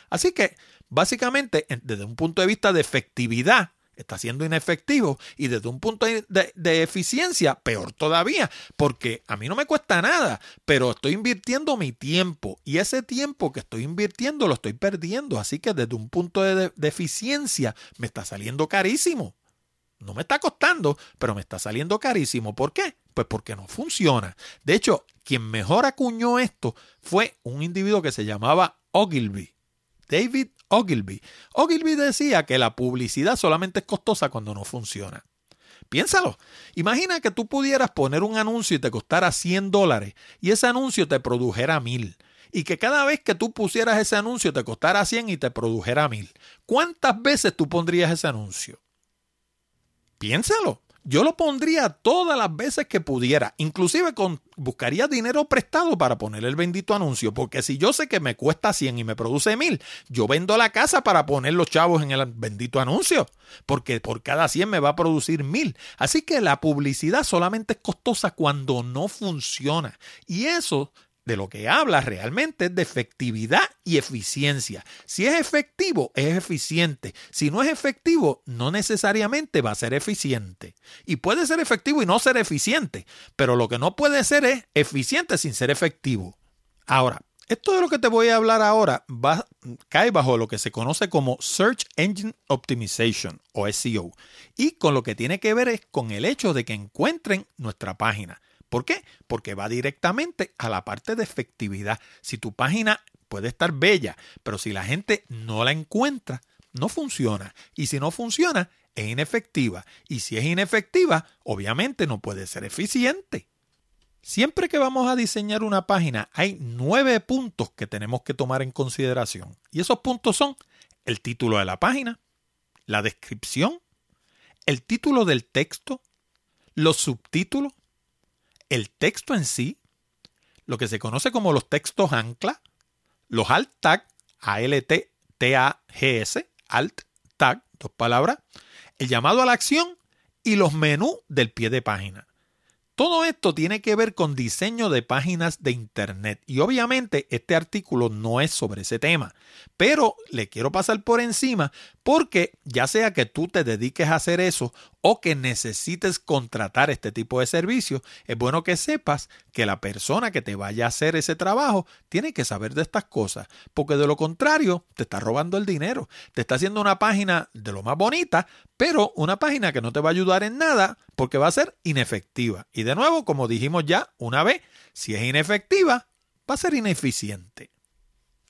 S1: Así que, básicamente, desde un punto de vista de efectividad, está siendo inefectivo y desde un punto de, eficiencia, peor todavía, porque a mí no me cuesta nada, pero estoy invirtiendo mi tiempo y ese tiempo que estoy invirtiendo lo estoy perdiendo, así que desde un punto de, de eficiencia me está saliendo carísimo. No me está costando, pero me está saliendo carísimo. ¿Por qué? Pues porque no funciona. De hecho, quien mejor acuñó esto fue un individuo que se llamaba Ogilvy. David Ogilvy. Ogilvy decía que la publicidad solamente es costosa cuando no funciona. Piénsalo. Imagina que tú pudieras poner un anuncio y te costara 100 dólares y ese anuncio te produjera 1000. Y que cada vez que tú pusieras ese anuncio te costara 100 y te produjera 1000. ¿Cuántas veces tú pondrías ese anuncio? Piénsalo. Yo lo pondría todas las veces que pudiera. Inclusive con, buscaría dinero prestado para poner el bendito anuncio. Porque si yo sé que me cuesta 100 y me produce 1000, yo vendo la casa para poner los chavos en el bendito anuncio. Porque por cada 100 me va a producir 1000. Así que la publicidad solamente es costosa cuando no funciona. Y eso de lo que habla realmente es de efectividad y eficiencia. Si es efectivo, es eficiente. Si no es efectivo, no necesariamente va a ser eficiente. Y puede ser efectivo y no ser eficiente, pero lo que no puede ser es eficiente sin ser efectivo. Ahora, esto de lo que te voy a hablar ahora va, cae bajo lo que se conoce como Search Engine Optimization o SEO y con lo que tiene que ver es con el hecho de que encuentren nuestra página. ¿Por qué? Porque va directamente a la parte de efectividad. Si tu página puede estar bella, pero si la gente no la encuentra, no funciona. Y si no funciona, es inefectiva. Y si es inefectiva, obviamente no puede ser eficiente. Siempre que vamos a diseñar una página, hay nueve puntos que tenemos que tomar en consideración. Y esos puntos son el título de la página, la descripción, el título del texto, los subtítulos, el texto en sí, lo que se conoce como los textos ancla, los alt tag, A-L-T-T-A-G-S, alt tag, dos palabras, el llamado a la acción y los menús del pie de página. Todo esto tiene que ver con diseño de páginas de Internet y obviamente este artículo no es sobre ese tema, pero le quiero pasar por encima porque ya sea que tú te dediques a hacer eso o que necesites contratar este tipo de servicio, es bueno que sepas que la persona que te vaya a hacer ese trabajo tiene que saber de estas cosas, porque de lo contrario te está robando el dinero, te está haciendo una página de lo más bonita, pero una página que no te va a ayudar en nada porque va a ser inefectiva. Y de nuevo, como dijimos ya una vez, si es inefectiva, va a ser ineficiente.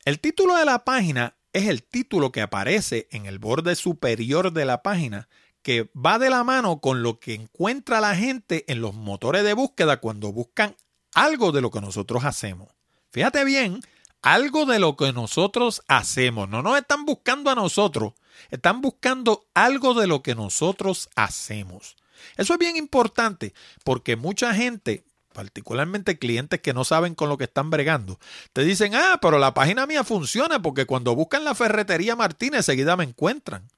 S1: El título de la página es el título que aparece en el borde superior de la página que va de la mano con lo que encuentra la gente en los motores de búsqueda cuando buscan algo de lo que nosotros hacemos. Fíjate bien, algo de lo que nosotros hacemos. No nos están buscando a nosotros, están buscando algo de lo que nosotros hacemos. Eso es bien importante porque mucha gente, particularmente clientes que no saben con lo que están bregando, te dicen, ah, pero la página mía funciona porque cuando buscan la ferretería Martínez seguida me encuentran.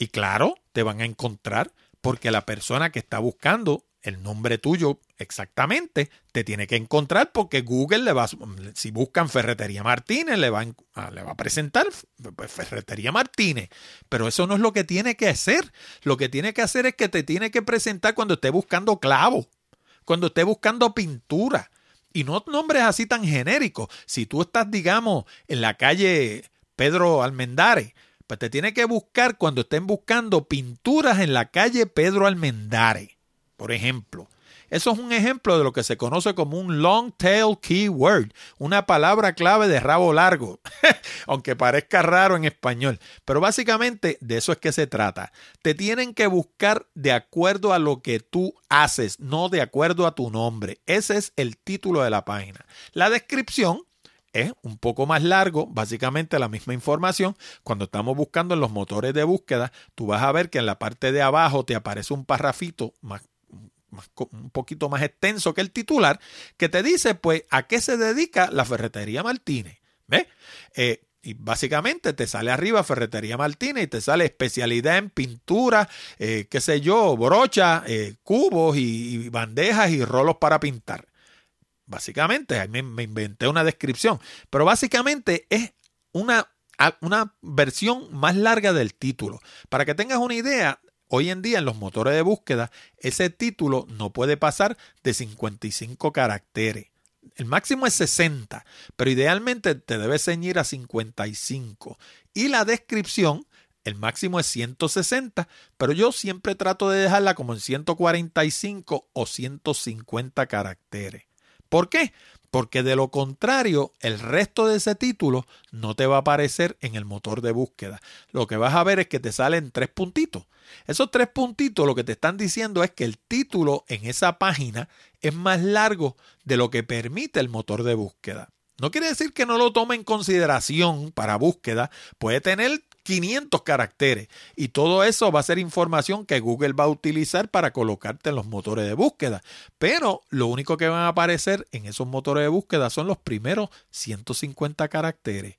S1: Y claro, te van a encontrar porque la persona que está buscando el nombre tuyo exactamente, te tiene que encontrar porque Google le va, si buscan Ferretería Martínez, le va, a, le va a presentar pues, Ferretería Martínez. Pero eso no es lo que tiene que hacer. Lo que tiene que hacer es que te tiene que presentar cuando esté buscando clavo, cuando esté buscando pintura. Y no nombres así tan genéricos. Si tú estás, digamos, en la calle Pedro Almendares, pues te tiene que buscar cuando estén buscando pinturas en la calle Pedro Almendares, por ejemplo. Eso es un ejemplo de lo que se conoce como un long tail keyword, una palabra clave de rabo largo, [LAUGHS] aunque parezca raro en español. Pero básicamente de eso es que se trata. Te tienen que buscar de acuerdo a lo que tú haces, no de acuerdo a tu nombre. Ese es el título de la página. La descripción es un poco más largo, básicamente la misma información. Cuando estamos buscando en los motores de búsqueda, tú vas a ver que en la parte de abajo te aparece un parrafito más un poquito más extenso que el titular, que te dice, pues, a qué se dedica la Ferretería Martínez. ¿Ves? Eh, y básicamente te sale arriba Ferretería Martínez y te sale especialidad en pintura, eh, qué sé yo, brocha, eh, cubos y, bandejas y rolos para pintar. Básicamente, ahí me, me, inventé una descripción, pero básicamente es una, una versión más larga del título. Para que tengas una idea, Hoy en día en los motores de búsqueda ese título no puede pasar de 55 caracteres. El máximo es 60, pero idealmente te debes ceñir a 55. Y la descripción, el máximo es 160, pero yo siempre trato de dejarla como en 145 o 150 caracteres. ¿Por qué? porque de lo contrario, el resto de ese título no te va a aparecer en el motor de búsqueda. Lo que vas a ver es que te salen tres puntitos. Esos tres puntitos lo que te están diciendo es que el título en esa página es más largo de lo que permite el motor de búsqueda. No quiere decir que no lo tome en consideración para búsqueda, puede tener 500 caracteres. Y todo eso va a ser información que Google va a utilizar para colocarte en los motores de búsqueda. Pero lo único que van a aparecer en esos motores de búsqueda son los primeros 150 caracteres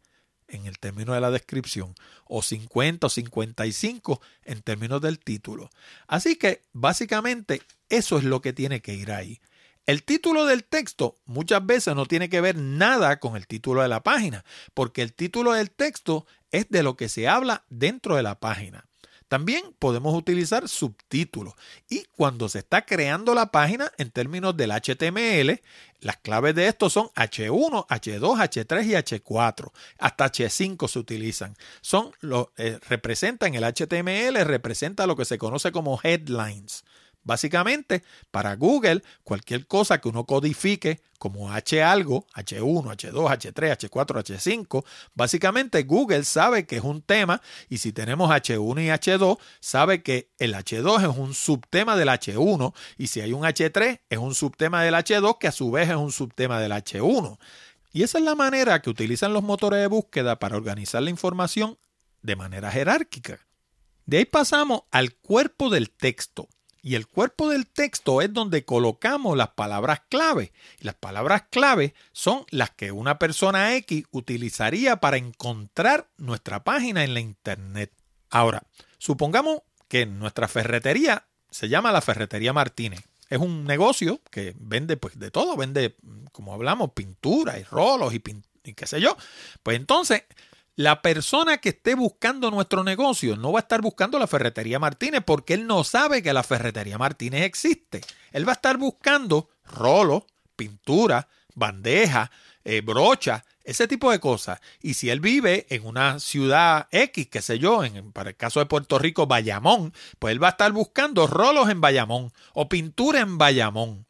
S1: en el término de la descripción o 50 o 55 en términos del título. Así que básicamente eso es lo que tiene que ir ahí. El título del texto muchas veces no tiene que ver nada con el título de la página, porque el título del texto es de lo que se habla dentro de la página. También podemos utilizar subtítulos y cuando se está creando la página en términos del HTML, las claves de esto son H1, H2, H3 y H4. Hasta H5 se utilizan. Son eh, representan el HTML, representa lo que se conoce como headlines. Básicamente, para Google, cualquier cosa que uno codifique como H algo, H1, H2, H3, H4, H5, básicamente Google sabe que es un tema y si tenemos H1 y H2, sabe que el H2 es un subtema del H1 y si hay un H3 es un subtema del H2 que a su vez es un subtema del H1. Y esa es la manera que utilizan los motores de búsqueda para organizar la información de manera jerárquica. De ahí pasamos al cuerpo del texto. Y el cuerpo del texto es donde colocamos las palabras clave. Y las palabras clave son las que una persona X utilizaría para encontrar nuestra página en la Internet. Ahora, supongamos que nuestra ferretería se llama la Ferretería Martínez. Es un negocio que vende pues de todo, vende, como hablamos, pintura y rolos y, y qué sé yo. Pues entonces la persona que esté buscando nuestro negocio no va a estar buscando la Ferretería Martínez porque él no sabe que la Ferretería Martínez existe. Él va a estar buscando rolo, pintura, bandeja, eh, brocha, ese tipo de cosas. Y si él vive en una ciudad X, qué sé yo, en, para el caso de Puerto Rico, Bayamón, pues él va a estar buscando rolos en Bayamón o pintura en Bayamón.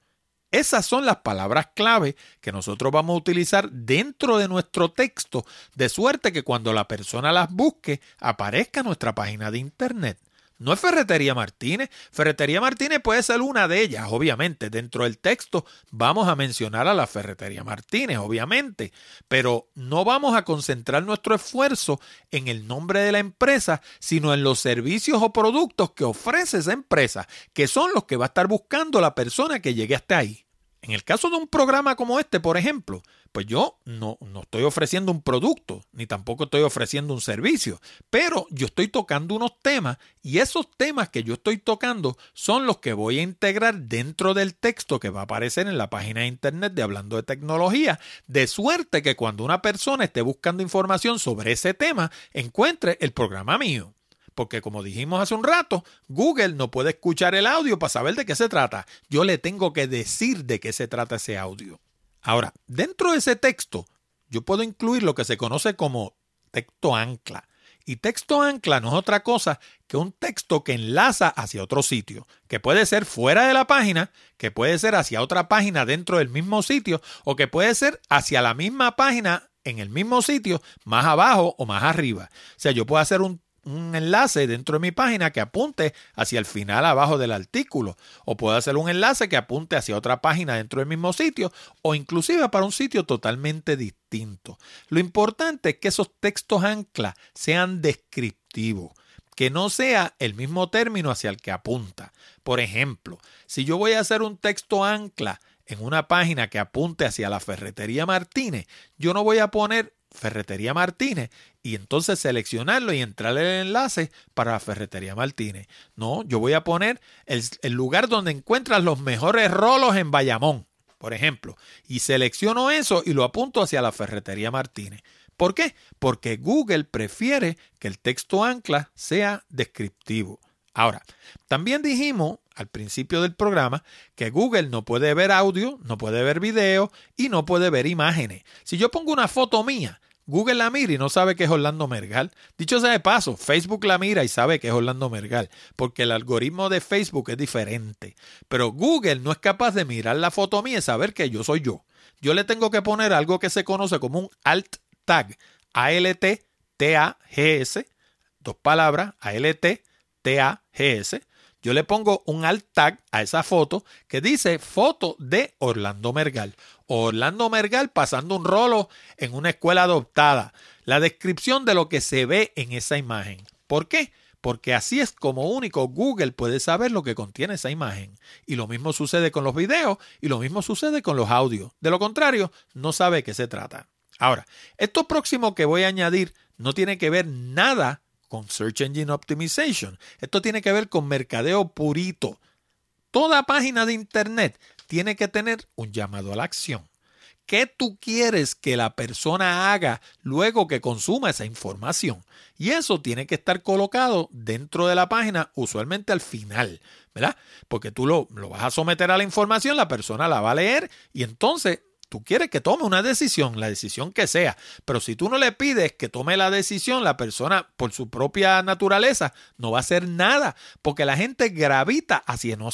S1: Esas son las palabras clave que nosotros vamos a utilizar dentro de nuestro texto, de suerte que cuando la persona las busque aparezca nuestra página de internet. No es Ferretería Martínez. Ferretería Martínez puede ser una de ellas, obviamente. Dentro del texto vamos a mencionar a la Ferretería Martínez, obviamente. Pero no vamos a concentrar nuestro esfuerzo en el nombre de la empresa, sino en los servicios o productos que ofrece esa empresa, que son los que va a estar buscando la persona que llegue hasta ahí. En el caso de un programa como este, por ejemplo, pues yo no, no, estoy ofreciendo un producto, ni tampoco estoy ofreciendo un servicio, pero yo estoy tocando unos temas y esos temas que yo estoy tocando son los que voy a integrar dentro del texto que va a aparecer en la página de internet de Hablando de Tecnología, de suerte que cuando una persona esté buscando información sobre ese tema, encuentre el programa mío. Porque como dijimos hace un rato, Google no puede escuchar el audio para saber de qué se trata. Yo le tengo que decir de qué se trata ese audio. Ahora, dentro de ese texto, yo puedo incluir lo que se conoce como texto ancla. Y texto ancla no es otra cosa que un texto que enlaza hacia otro sitio, que puede ser fuera de la página, que puede ser hacia otra página dentro del mismo sitio, o que puede ser hacia la misma página en el mismo sitio, más abajo o más arriba. O sea, yo puedo hacer un un enlace dentro de mi página que apunte hacia el final abajo del artículo o puedo hacer un enlace que apunte hacia otra página dentro del mismo sitio o inclusive para un sitio totalmente distinto. Lo importante es que esos textos ancla sean descriptivos, que no sea el mismo término hacia el que apunta. Por ejemplo, si yo voy a hacer un texto ancla en una página que apunte hacia la ferretería Martínez, yo no voy a poner Ferretería Martínez y entonces seleccionarlo y entrarle el enlace para Ferretería Martínez. No, yo voy a poner el, el, lugar donde encuentras los mejores rolos en Bayamón, por ejemplo, y selecciono eso y lo apunto hacia la Ferretería Martínez. ¿Por qué? Porque Google prefiere que el texto ancla sea descriptivo. Ahora, también dijimos al principio del programa que Google no puede ver audio, no puede ver video y no puede ver imágenes. Si yo pongo una foto mía, Google la mira y no sabe que es Orlando Mergal. Dicho sea de paso, Facebook la mira y sabe que es Orlando Mergal, porque el algoritmo de Facebook es diferente. Pero Google no es capaz de mirar la foto mía y saber que yo soy yo. Yo le tengo que poner algo que se conoce como un alt tag, A-L-T-T-A-G-S, dos palabras, A-L-T-T-A-G-S, yo le pongo un alt tag a esa foto que dice foto de Orlando Mergal. Orlando Mergal pasando un rolo en una escuela adoptada. La descripción de lo que se ve en esa imagen. ¿Por qué? Porque así es como único Google puede saber lo que contiene esa imagen. Y lo mismo sucede con los videos y lo mismo sucede con los audios. De lo contrario, no sabe de qué se trata. Ahora, esto próximo que voy a añadir no tiene que ver nada con Search Engine Optimization. Esto tiene que ver con mercadeo purito. Toda página de Internet tiene que tener un llamado a la acción. ¿Qué tú quieres que la persona haga luego que consuma esa información? Y eso tiene que estar colocado dentro de la página, usualmente al final, ¿verdad? Porque tú lo, lo vas a someter a la información, la persona la va a leer y entonces Tú quieres que tome una decisión, la decisión que sea, pero si tú no le pides que tome la decisión, la persona por su propia naturaleza no va a hacer nada, porque la gente gravita hacia no,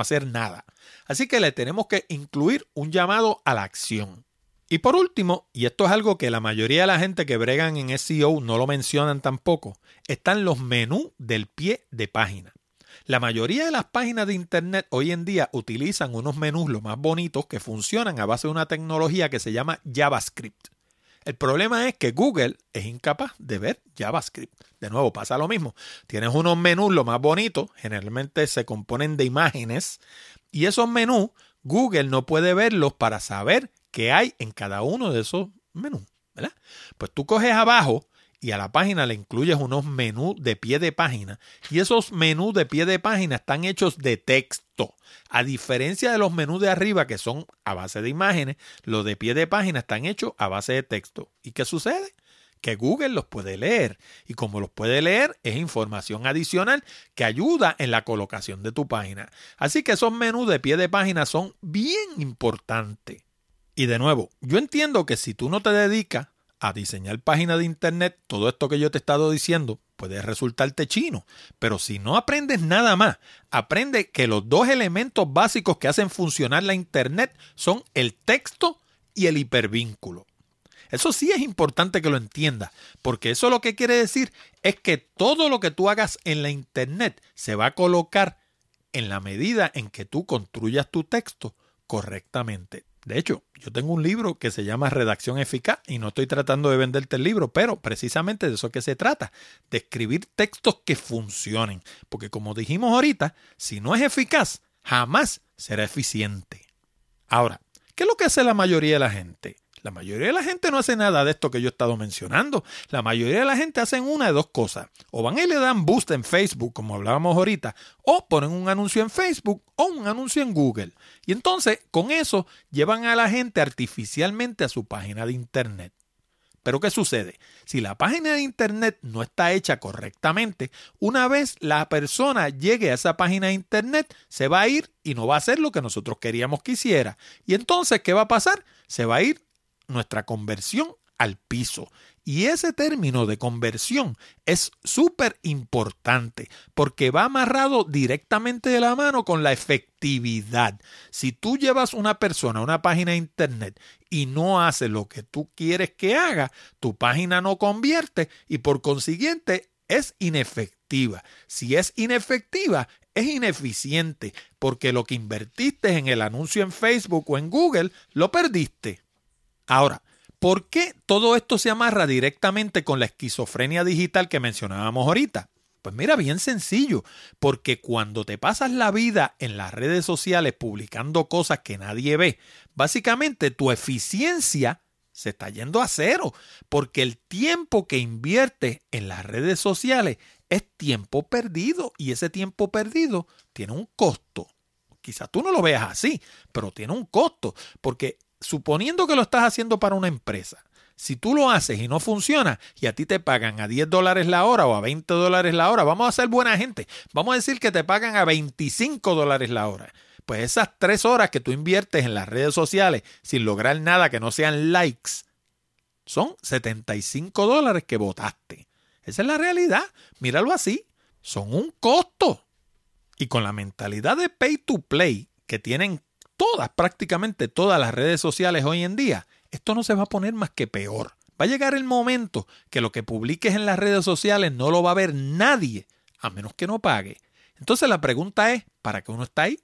S1: hacer nada. Así que le tenemos que incluir un llamado a la acción. Y por último, y esto es algo que la mayoría de la gente que bregan en SEO no lo mencionan tampoco, están los menús del pie de página. La mayoría de las páginas de Internet hoy en día utilizan unos menús lo más bonitos que funcionan a base de una tecnología que se llama JavaScript. El problema es que Google es incapaz de ver JavaScript. De nuevo, pasa lo mismo. Tienes unos menús lo más bonitos, generalmente se componen de imágenes, y esos menús Google no puede verlos para saber qué hay en cada uno de esos menús. Pues tú coges abajo y a la página le incluyes unos menús de pie de página y esos menús de pie de página están hechos de texto. A diferencia de los menús de arriba que son a base de imágenes, los de pie de página están hechos a base de texto. ¿Y qué sucede? Que Google los puede leer y como los puede leer es información adicional que ayuda en la colocación de tu página. Así que esos menús de pie de página son bien importantes. Y de nuevo, yo entiendo que si tú no te dedicas a diseñar páginas de internet, todo esto que yo te he estado diciendo puede resultarte chino. Pero si no aprendes nada más, aprende que los dos elementos básicos que hacen funcionar la internet son el texto y el hipervínculo. Eso sí es importante que lo entiendas, porque eso lo que quiere decir es que todo lo que tú hagas en la internet se va a colocar en la medida en que tú construyas tu texto correctamente. De hecho, yo tengo un libro que se llama Redacción Eficaz y no estoy tratando de venderte el libro, pero precisamente de eso que se trata, de escribir textos que funcionen. Porque como dijimos ahorita, si no es eficaz, jamás será eficiente. Ahora, ¿qué es lo que hace la mayoría de la gente? La mayoría de la gente no hace nada de esto que yo he estado mencionando. La mayoría de la gente hacen una de dos cosas. O van y le dan boost en Facebook, como hablábamos ahorita, o ponen un anuncio en Facebook o un anuncio en Google. Y entonces, con eso, llevan a la gente artificialmente a su página de Internet. Pero ¿qué sucede? Si la página de internet no está hecha correctamente, una vez la persona llegue a esa página de internet, se va a ir y no va a hacer lo que nosotros queríamos que hiciera. Y entonces, ¿qué va a pasar? Se va a ir nuestra conversión al piso. Y ese término de conversión es súper importante porque va amarrado directamente de la mano con la efectividad. Si tú llevas una persona a una página de internet y no hace lo que tú quieres que haga, tu página no convierte y por consiguiente es inefectiva. Si es inefectiva, es ineficiente porque lo que invertiste en el anuncio en Facebook o en Google lo perdiste. Ahora, ¿Por qué todo esto se amarra directamente con la esquizofrenia digital que mencionábamos ahorita? Pues mira, bien sencillo, porque cuando te pasas la vida en las redes sociales publicando cosas que nadie ve, básicamente tu eficiencia se está yendo a cero, porque el tiempo que inviertes en las redes sociales es tiempo perdido y ese tiempo perdido tiene un costo. Quizás tú no lo veas así, pero tiene un costo, porque suponiendo que lo estás haciendo para una empresa, si tú lo haces y no funciona y a ti te pagan a 10 dólares la hora o a 20 dólares la hora, vamos a ser buena gente, vamos a decir que te pagan a 25 dólares la hora. Pues esas tres horas que tú inviertes en las redes sociales sin lograr nada que no sean likes, son 75 dólares que votaste. Esa es la realidad. Míralo así. Son un costo. Y con la mentalidad de pay to play que tienen todas, prácticamente todas las redes sociales hoy en día, esto no se va a poner más que peor. Va a llegar el momento que lo que publiques en las redes sociales no lo va a ver nadie, a menos que no pague. Entonces la pregunta es, ¿para qué uno está ahí?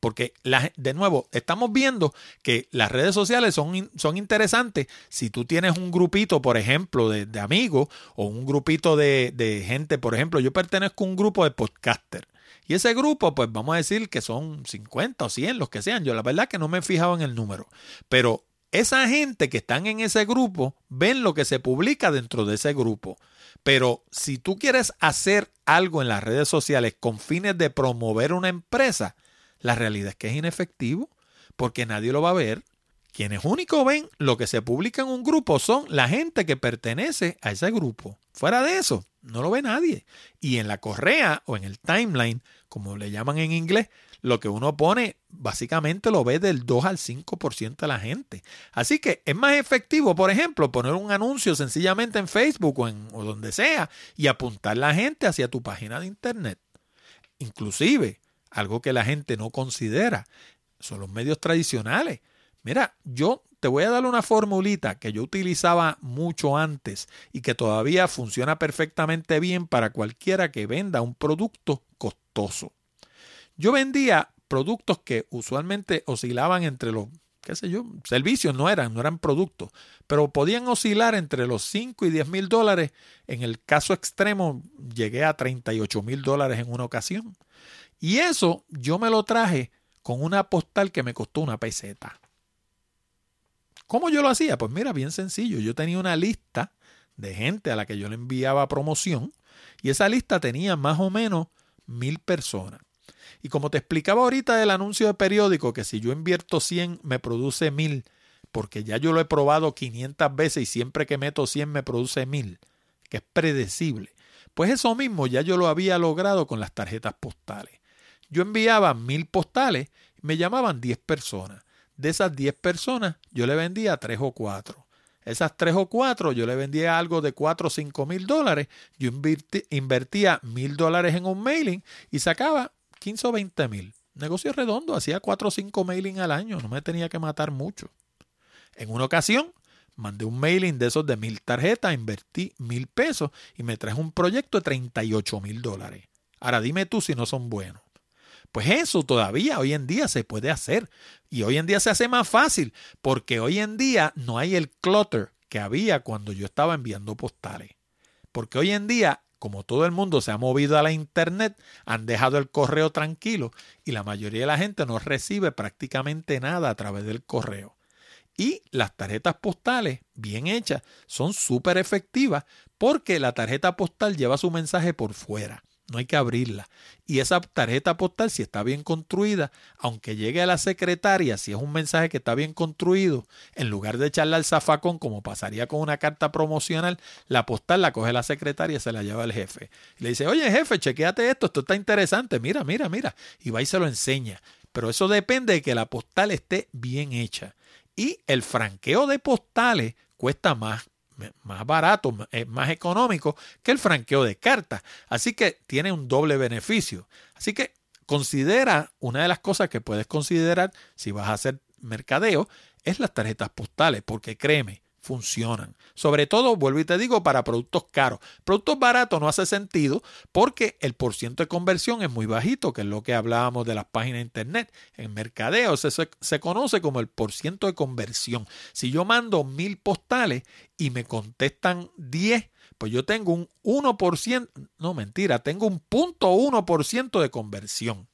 S1: Porque, de nuevo, estamos viendo que las redes sociales son, son interesantes si tú tienes un grupito, por ejemplo, de, de amigos o un grupito de, de, gente, por ejemplo, yo pertenezco a un grupo de podcasters. Y ese grupo, pues vamos a decir que son 50 o 100, los que sean. Yo la verdad que no me he fijado en el número. Pero esa gente que están en ese grupo ven lo que se publica dentro de ese grupo. Pero si tú quieres hacer algo en las redes sociales con fines de promover una empresa, la realidad es que es inefectivo porque nadie lo va a ver. Quienes únicos ven lo que se publica en un grupo son la gente que pertenece a ese grupo. Fuera de eso, no lo ve nadie. Y en la correa o en el timeline, como le llaman en inglés, lo que uno pone básicamente lo ve del 2 al 5% de la gente. Así que es más efectivo, por ejemplo, poner un anuncio sencillamente en Facebook o, en, donde sea y apuntar la gente hacia tu página de internet. Inclusive, algo que la gente no considera son los medios tradicionales. Mira, yo te voy a dar una formulita que yo utilizaba mucho antes y que todavía funciona perfectamente bien para cualquiera que venda un producto costoso. Yo vendía productos que usualmente oscilaban entre los, qué sé yo, servicios no eran, no eran productos, pero podían oscilar entre los 5 y 10 mil dólares. En el caso extremo llegué a 38 mil dólares en una ocasión. Y eso yo me lo traje con una postal que me costó una peseta. ¿Cómo yo lo hacía? Pues mira, bien sencillo. Yo tenía una lista de gente a la que yo le enviaba promoción y esa lista tenía más o menos mil personas. Y como te explicaba ahorita del anuncio de periódico, que si yo invierto 100 me produce mil, porque ya yo lo he probado 500 veces y siempre que meto 100 me produce mil, que es predecible. Pues eso mismo ya yo lo había logrado con las tarjetas postales. Yo enviaba mil postales me llamaban 10 personas. De esas 10 personas, yo le vendía 3 o 4. Esas 3 o 4, yo le vendía algo de 4 o 5 mil dólares. Yo invertía mil dólares en un mailing y sacaba 15 o 20 mil. Negocio redondo, hacía 4 o 5 mailing al año, no me tenía que matar mucho. En una ocasión, mandé un mailing de esos de mil tarjetas, invertí mil pesos y me traje un proyecto de 38 mil dólares. Ahora dime tú si no son buenos. Pues eso todavía hoy en día se puede hacer. Y hoy en día se hace más fácil porque hoy en día no hay el clutter que había cuando yo estaba enviando postales. Porque hoy en día, como todo el mundo se ha movido a la internet, han dejado el correo tranquilo y la mayoría de la gente no recibe prácticamente nada a través del correo. Y las tarjetas postales, bien hechas, son súper efectivas porque la tarjeta postal lleva su mensaje por fuera. No hay que abrirla. Y esa tarjeta postal, si está bien construida, aunque llegue a la secretaria, si es un mensaje que está bien construido, en lugar de echarla al zafacón, como pasaría con una carta promocional, la postal la coge la secretaria y se la lleva el jefe. Y le dice, oye jefe, chequeate esto, esto está interesante, mira, mira, mira. Y va y se lo enseña. Pero eso depende de que la postal esté bien hecha. Y el franqueo de postales cuesta más más barato, es más económico que el franqueo de cartas. Así que tiene un doble beneficio. Así que considera, una de las cosas que puedes considerar si vas a hacer mercadeo es las tarjetas postales, porque créeme, funcionan. Sobre todo, vuelvo y te digo, para productos caros. Productos baratos no hace sentido porque el porciento de conversión es muy bajito, que es lo que hablábamos de las páginas de internet. En mercadeo se, se conoce como el porciento de conversión. Si yo mando mil postales y me contestan 10, pues yo tengo un 1%, no mentira, tengo un punto 1% de conversión.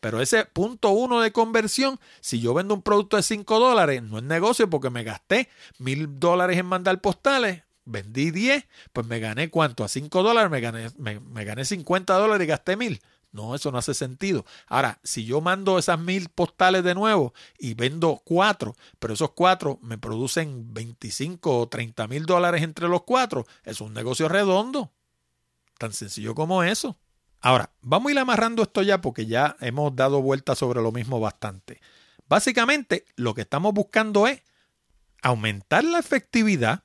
S1: Pero ese punto uno de conversión, si yo vendo un producto de 5 dólares, no es negocio porque me gasté mil dólares en mandar postales, vendí 10, pues me gané cuánto, a 5 dólares me gané, me, gané 50 dólares y gasté mil. No, eso no hace sentido. Ahora, si yo mando esas mil postales de nuevo y vendo cuatro, pero esos cuatro me producen 25 o 30 mil dólares entre los cuatro, es un negocio redondo. Tan sencillo como eso. Ahora, vamos a ir amarrando esto ya porque ya hemos dado vueltas sobre lo mismo bastante. Básicamente, lo que estamos buscando es aumentar la efectividad,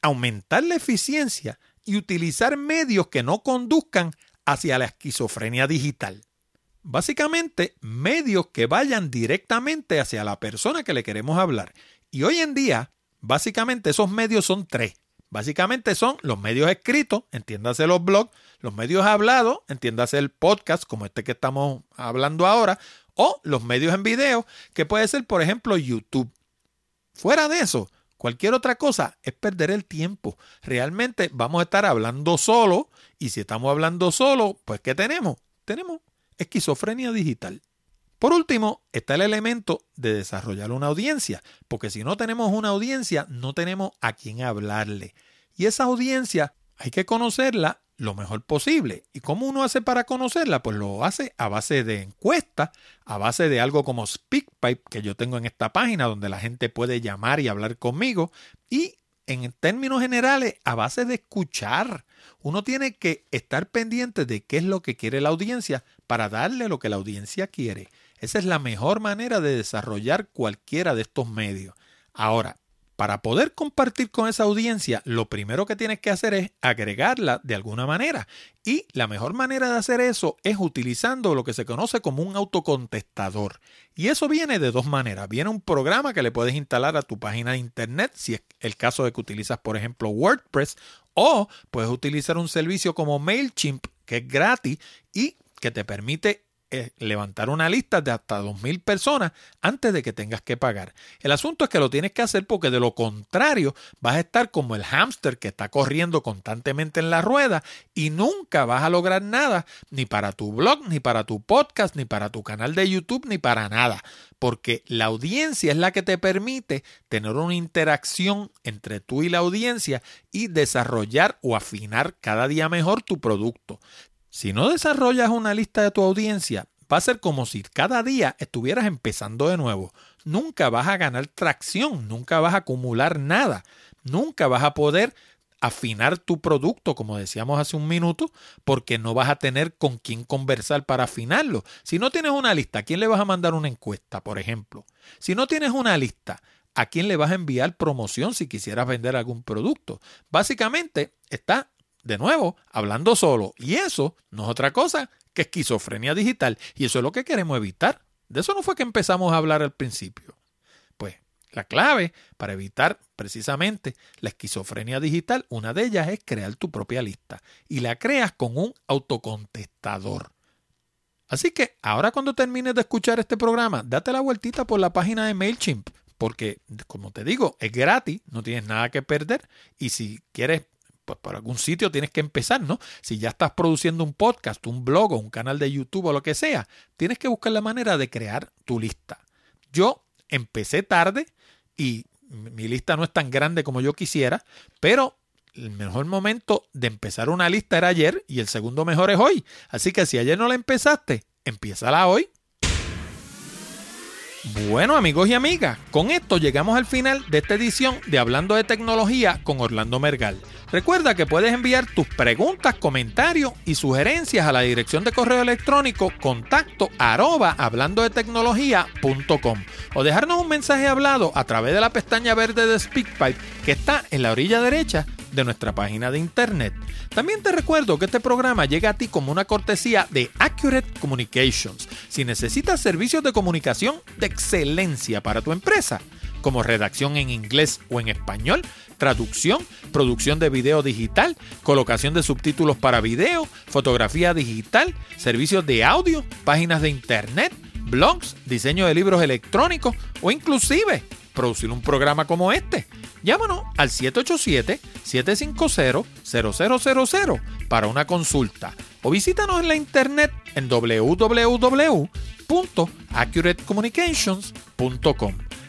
S1: aumentar la eficiencia y utilizar medios que no conduzcan hacia la esquizofrenia digital. Básicamente, medios que vayan directamente hacia la persona que le queremos hablar. Y hoy en día, básicamente esos medios son tres. Básicamente son los medios escritos, entiéndase los blogs, los medios hablados, entiéndase el podcast como este que estamos hablando ahora, o los medios en video, que puede ser, por ejemplo, YouTube. Fuera de eso, cualquier otra cosa es perder el tiempo. Realmente vamos a estar hablando solo, y si estamos hablando solo, pues ¿qué tenemos? Tenemos esquizofrenia digital. Por último, está el elemento de desarrollar una audiencia, porque si no tenemos una audiencia, no tenemos a quién hablarle. Y esa audiencia hay que conocerla lo mejor posible. ¿Y cómo uno hace para conocerla? Pues lo hace a base de encuestas, a base de algo como SpeakPipe que yo tengo en esta página donde la gente puede llamar y hablar conmigo y en términos generales a base de escuchar. Uno tiene que estar pendiente de qué es lo que quiere la audiencia para darle lo que la audiencia quiere. Esa es la mejor manera de desarrollar cualquiera de estos medios. Ahora, para poder compartir con esa audiencia, lo primero que tienes que hacer es agregarla de alguna manera. Y la mejor manera de hacer eso es utilizando lo que se conoce como un autocontestador. Y eso viene de dos maneras. Viene un programa que le puedes instalar a tu página de internet, si es el caso de que utilizas, por ejemplo, WordPress, o puedes utilizar un servicio como MailChimp, que es gratis y que te permite levantar una lista de hasta 2.000 personas antes de que tengas que pagar. El asunto es que lo tienes que hacer porque de lo contrario vas a estar como el hámster que está corriendo constantemente en la rueda y nunca vas a lograr nada ni para tu blog, ni para tu podcast, ni para tu canal de YouTube, ni para nada. Porque la audiencia es la que te permite tener una interacción entre tú y la audiencia y desarrollar o afinar cada día mejor tu producto. Si no desarrollas una lista de tu audiencia, va a ser como si cada día estuvieras empezando de nuevo. Nunca vas a ganar tracción, nunca vas a acumular nada, nunca vas a poder afinar tu producto, como decíamos hace un minuto, porque no vas a tener con quién conversar para afinarlo. Si no tienes una lista, ¿a quién le vas a mandar una encuesta, por ejemplo? Si no tienes una lista, ¿a quién le vas a enviar promoción si quisieras vender algún producto? Básicamente está de nuevo, hablando solo. Y eso no es otra cosa que esquizofrenia digital. Y eso es lo que queremos evitar. De eso no fue que empezamos a hablar al principio. Pues la clave para evitar precisamente la esquizofrenia digital, una de ellas es crear tu propia lista. Y la creas con un autocontestador. Así que ahora cuando termines de escuchar este programa, date la vueltita por la página de MailChimp, porque como te digo, es gratis, no tienes nada que perder y si quieres pues por algún sitio tienes que empezar, ¿no? Si ya estás produciendo un podcast, un blog o un canal de YouTube o lo que sea, tienes que buscar la manera de crear tu lista. Yo empecé tarde y mi lista no es tan grande como yo quisiera, pero el mejor momento de empezar una lista era ayer y el segundo mejor es hoy. Así que si ayer no la empezaste, empiézala hoy. Bueno amigos y amigas, con esto llegamos al final de esta edición de Hablando de Tecnología con Orlando Mergal. Recuerda que puedes enviar tus preguntas, comentarios y sugerencias a la dirección de correo electrónico contacto arroba hablando de tecnología.com o dejarnos un mensaje hablado a través de la pestaña verde de SpeakPipe que está en la orilla derecha de nuestra página de internet. También te recuerdo que este programa llega a ti como una cortesía de Accurate Communications. Si necesitas servicios de comunicación de excelencia para tu empresa, como redacción en inglés o en español, traducción, producción de video digital, colocación de subtítulos para video, fotografía digital, servicios de audio, páginas de internet, blogs, diseño de libros electrónicos o inclusive producir un programa como este. Llámanos al 787-750-0000 para una consulta o visítanos en la internet en www.accuratecommunications.com.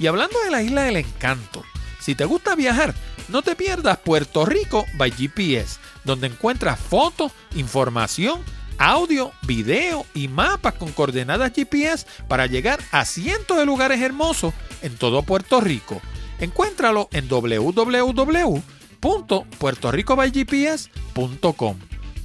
S1: Y hablando de la isla del encanto, si te gusta viajar, no te pierdas Puerto Rico by GPS, donde encuentras fotos, información, audio, video y mapas con coordenadas GPS para llegar a cientos de lugares hermosos en todo Puerto Rico. Encuéntralo en www.puertoricobygps.com.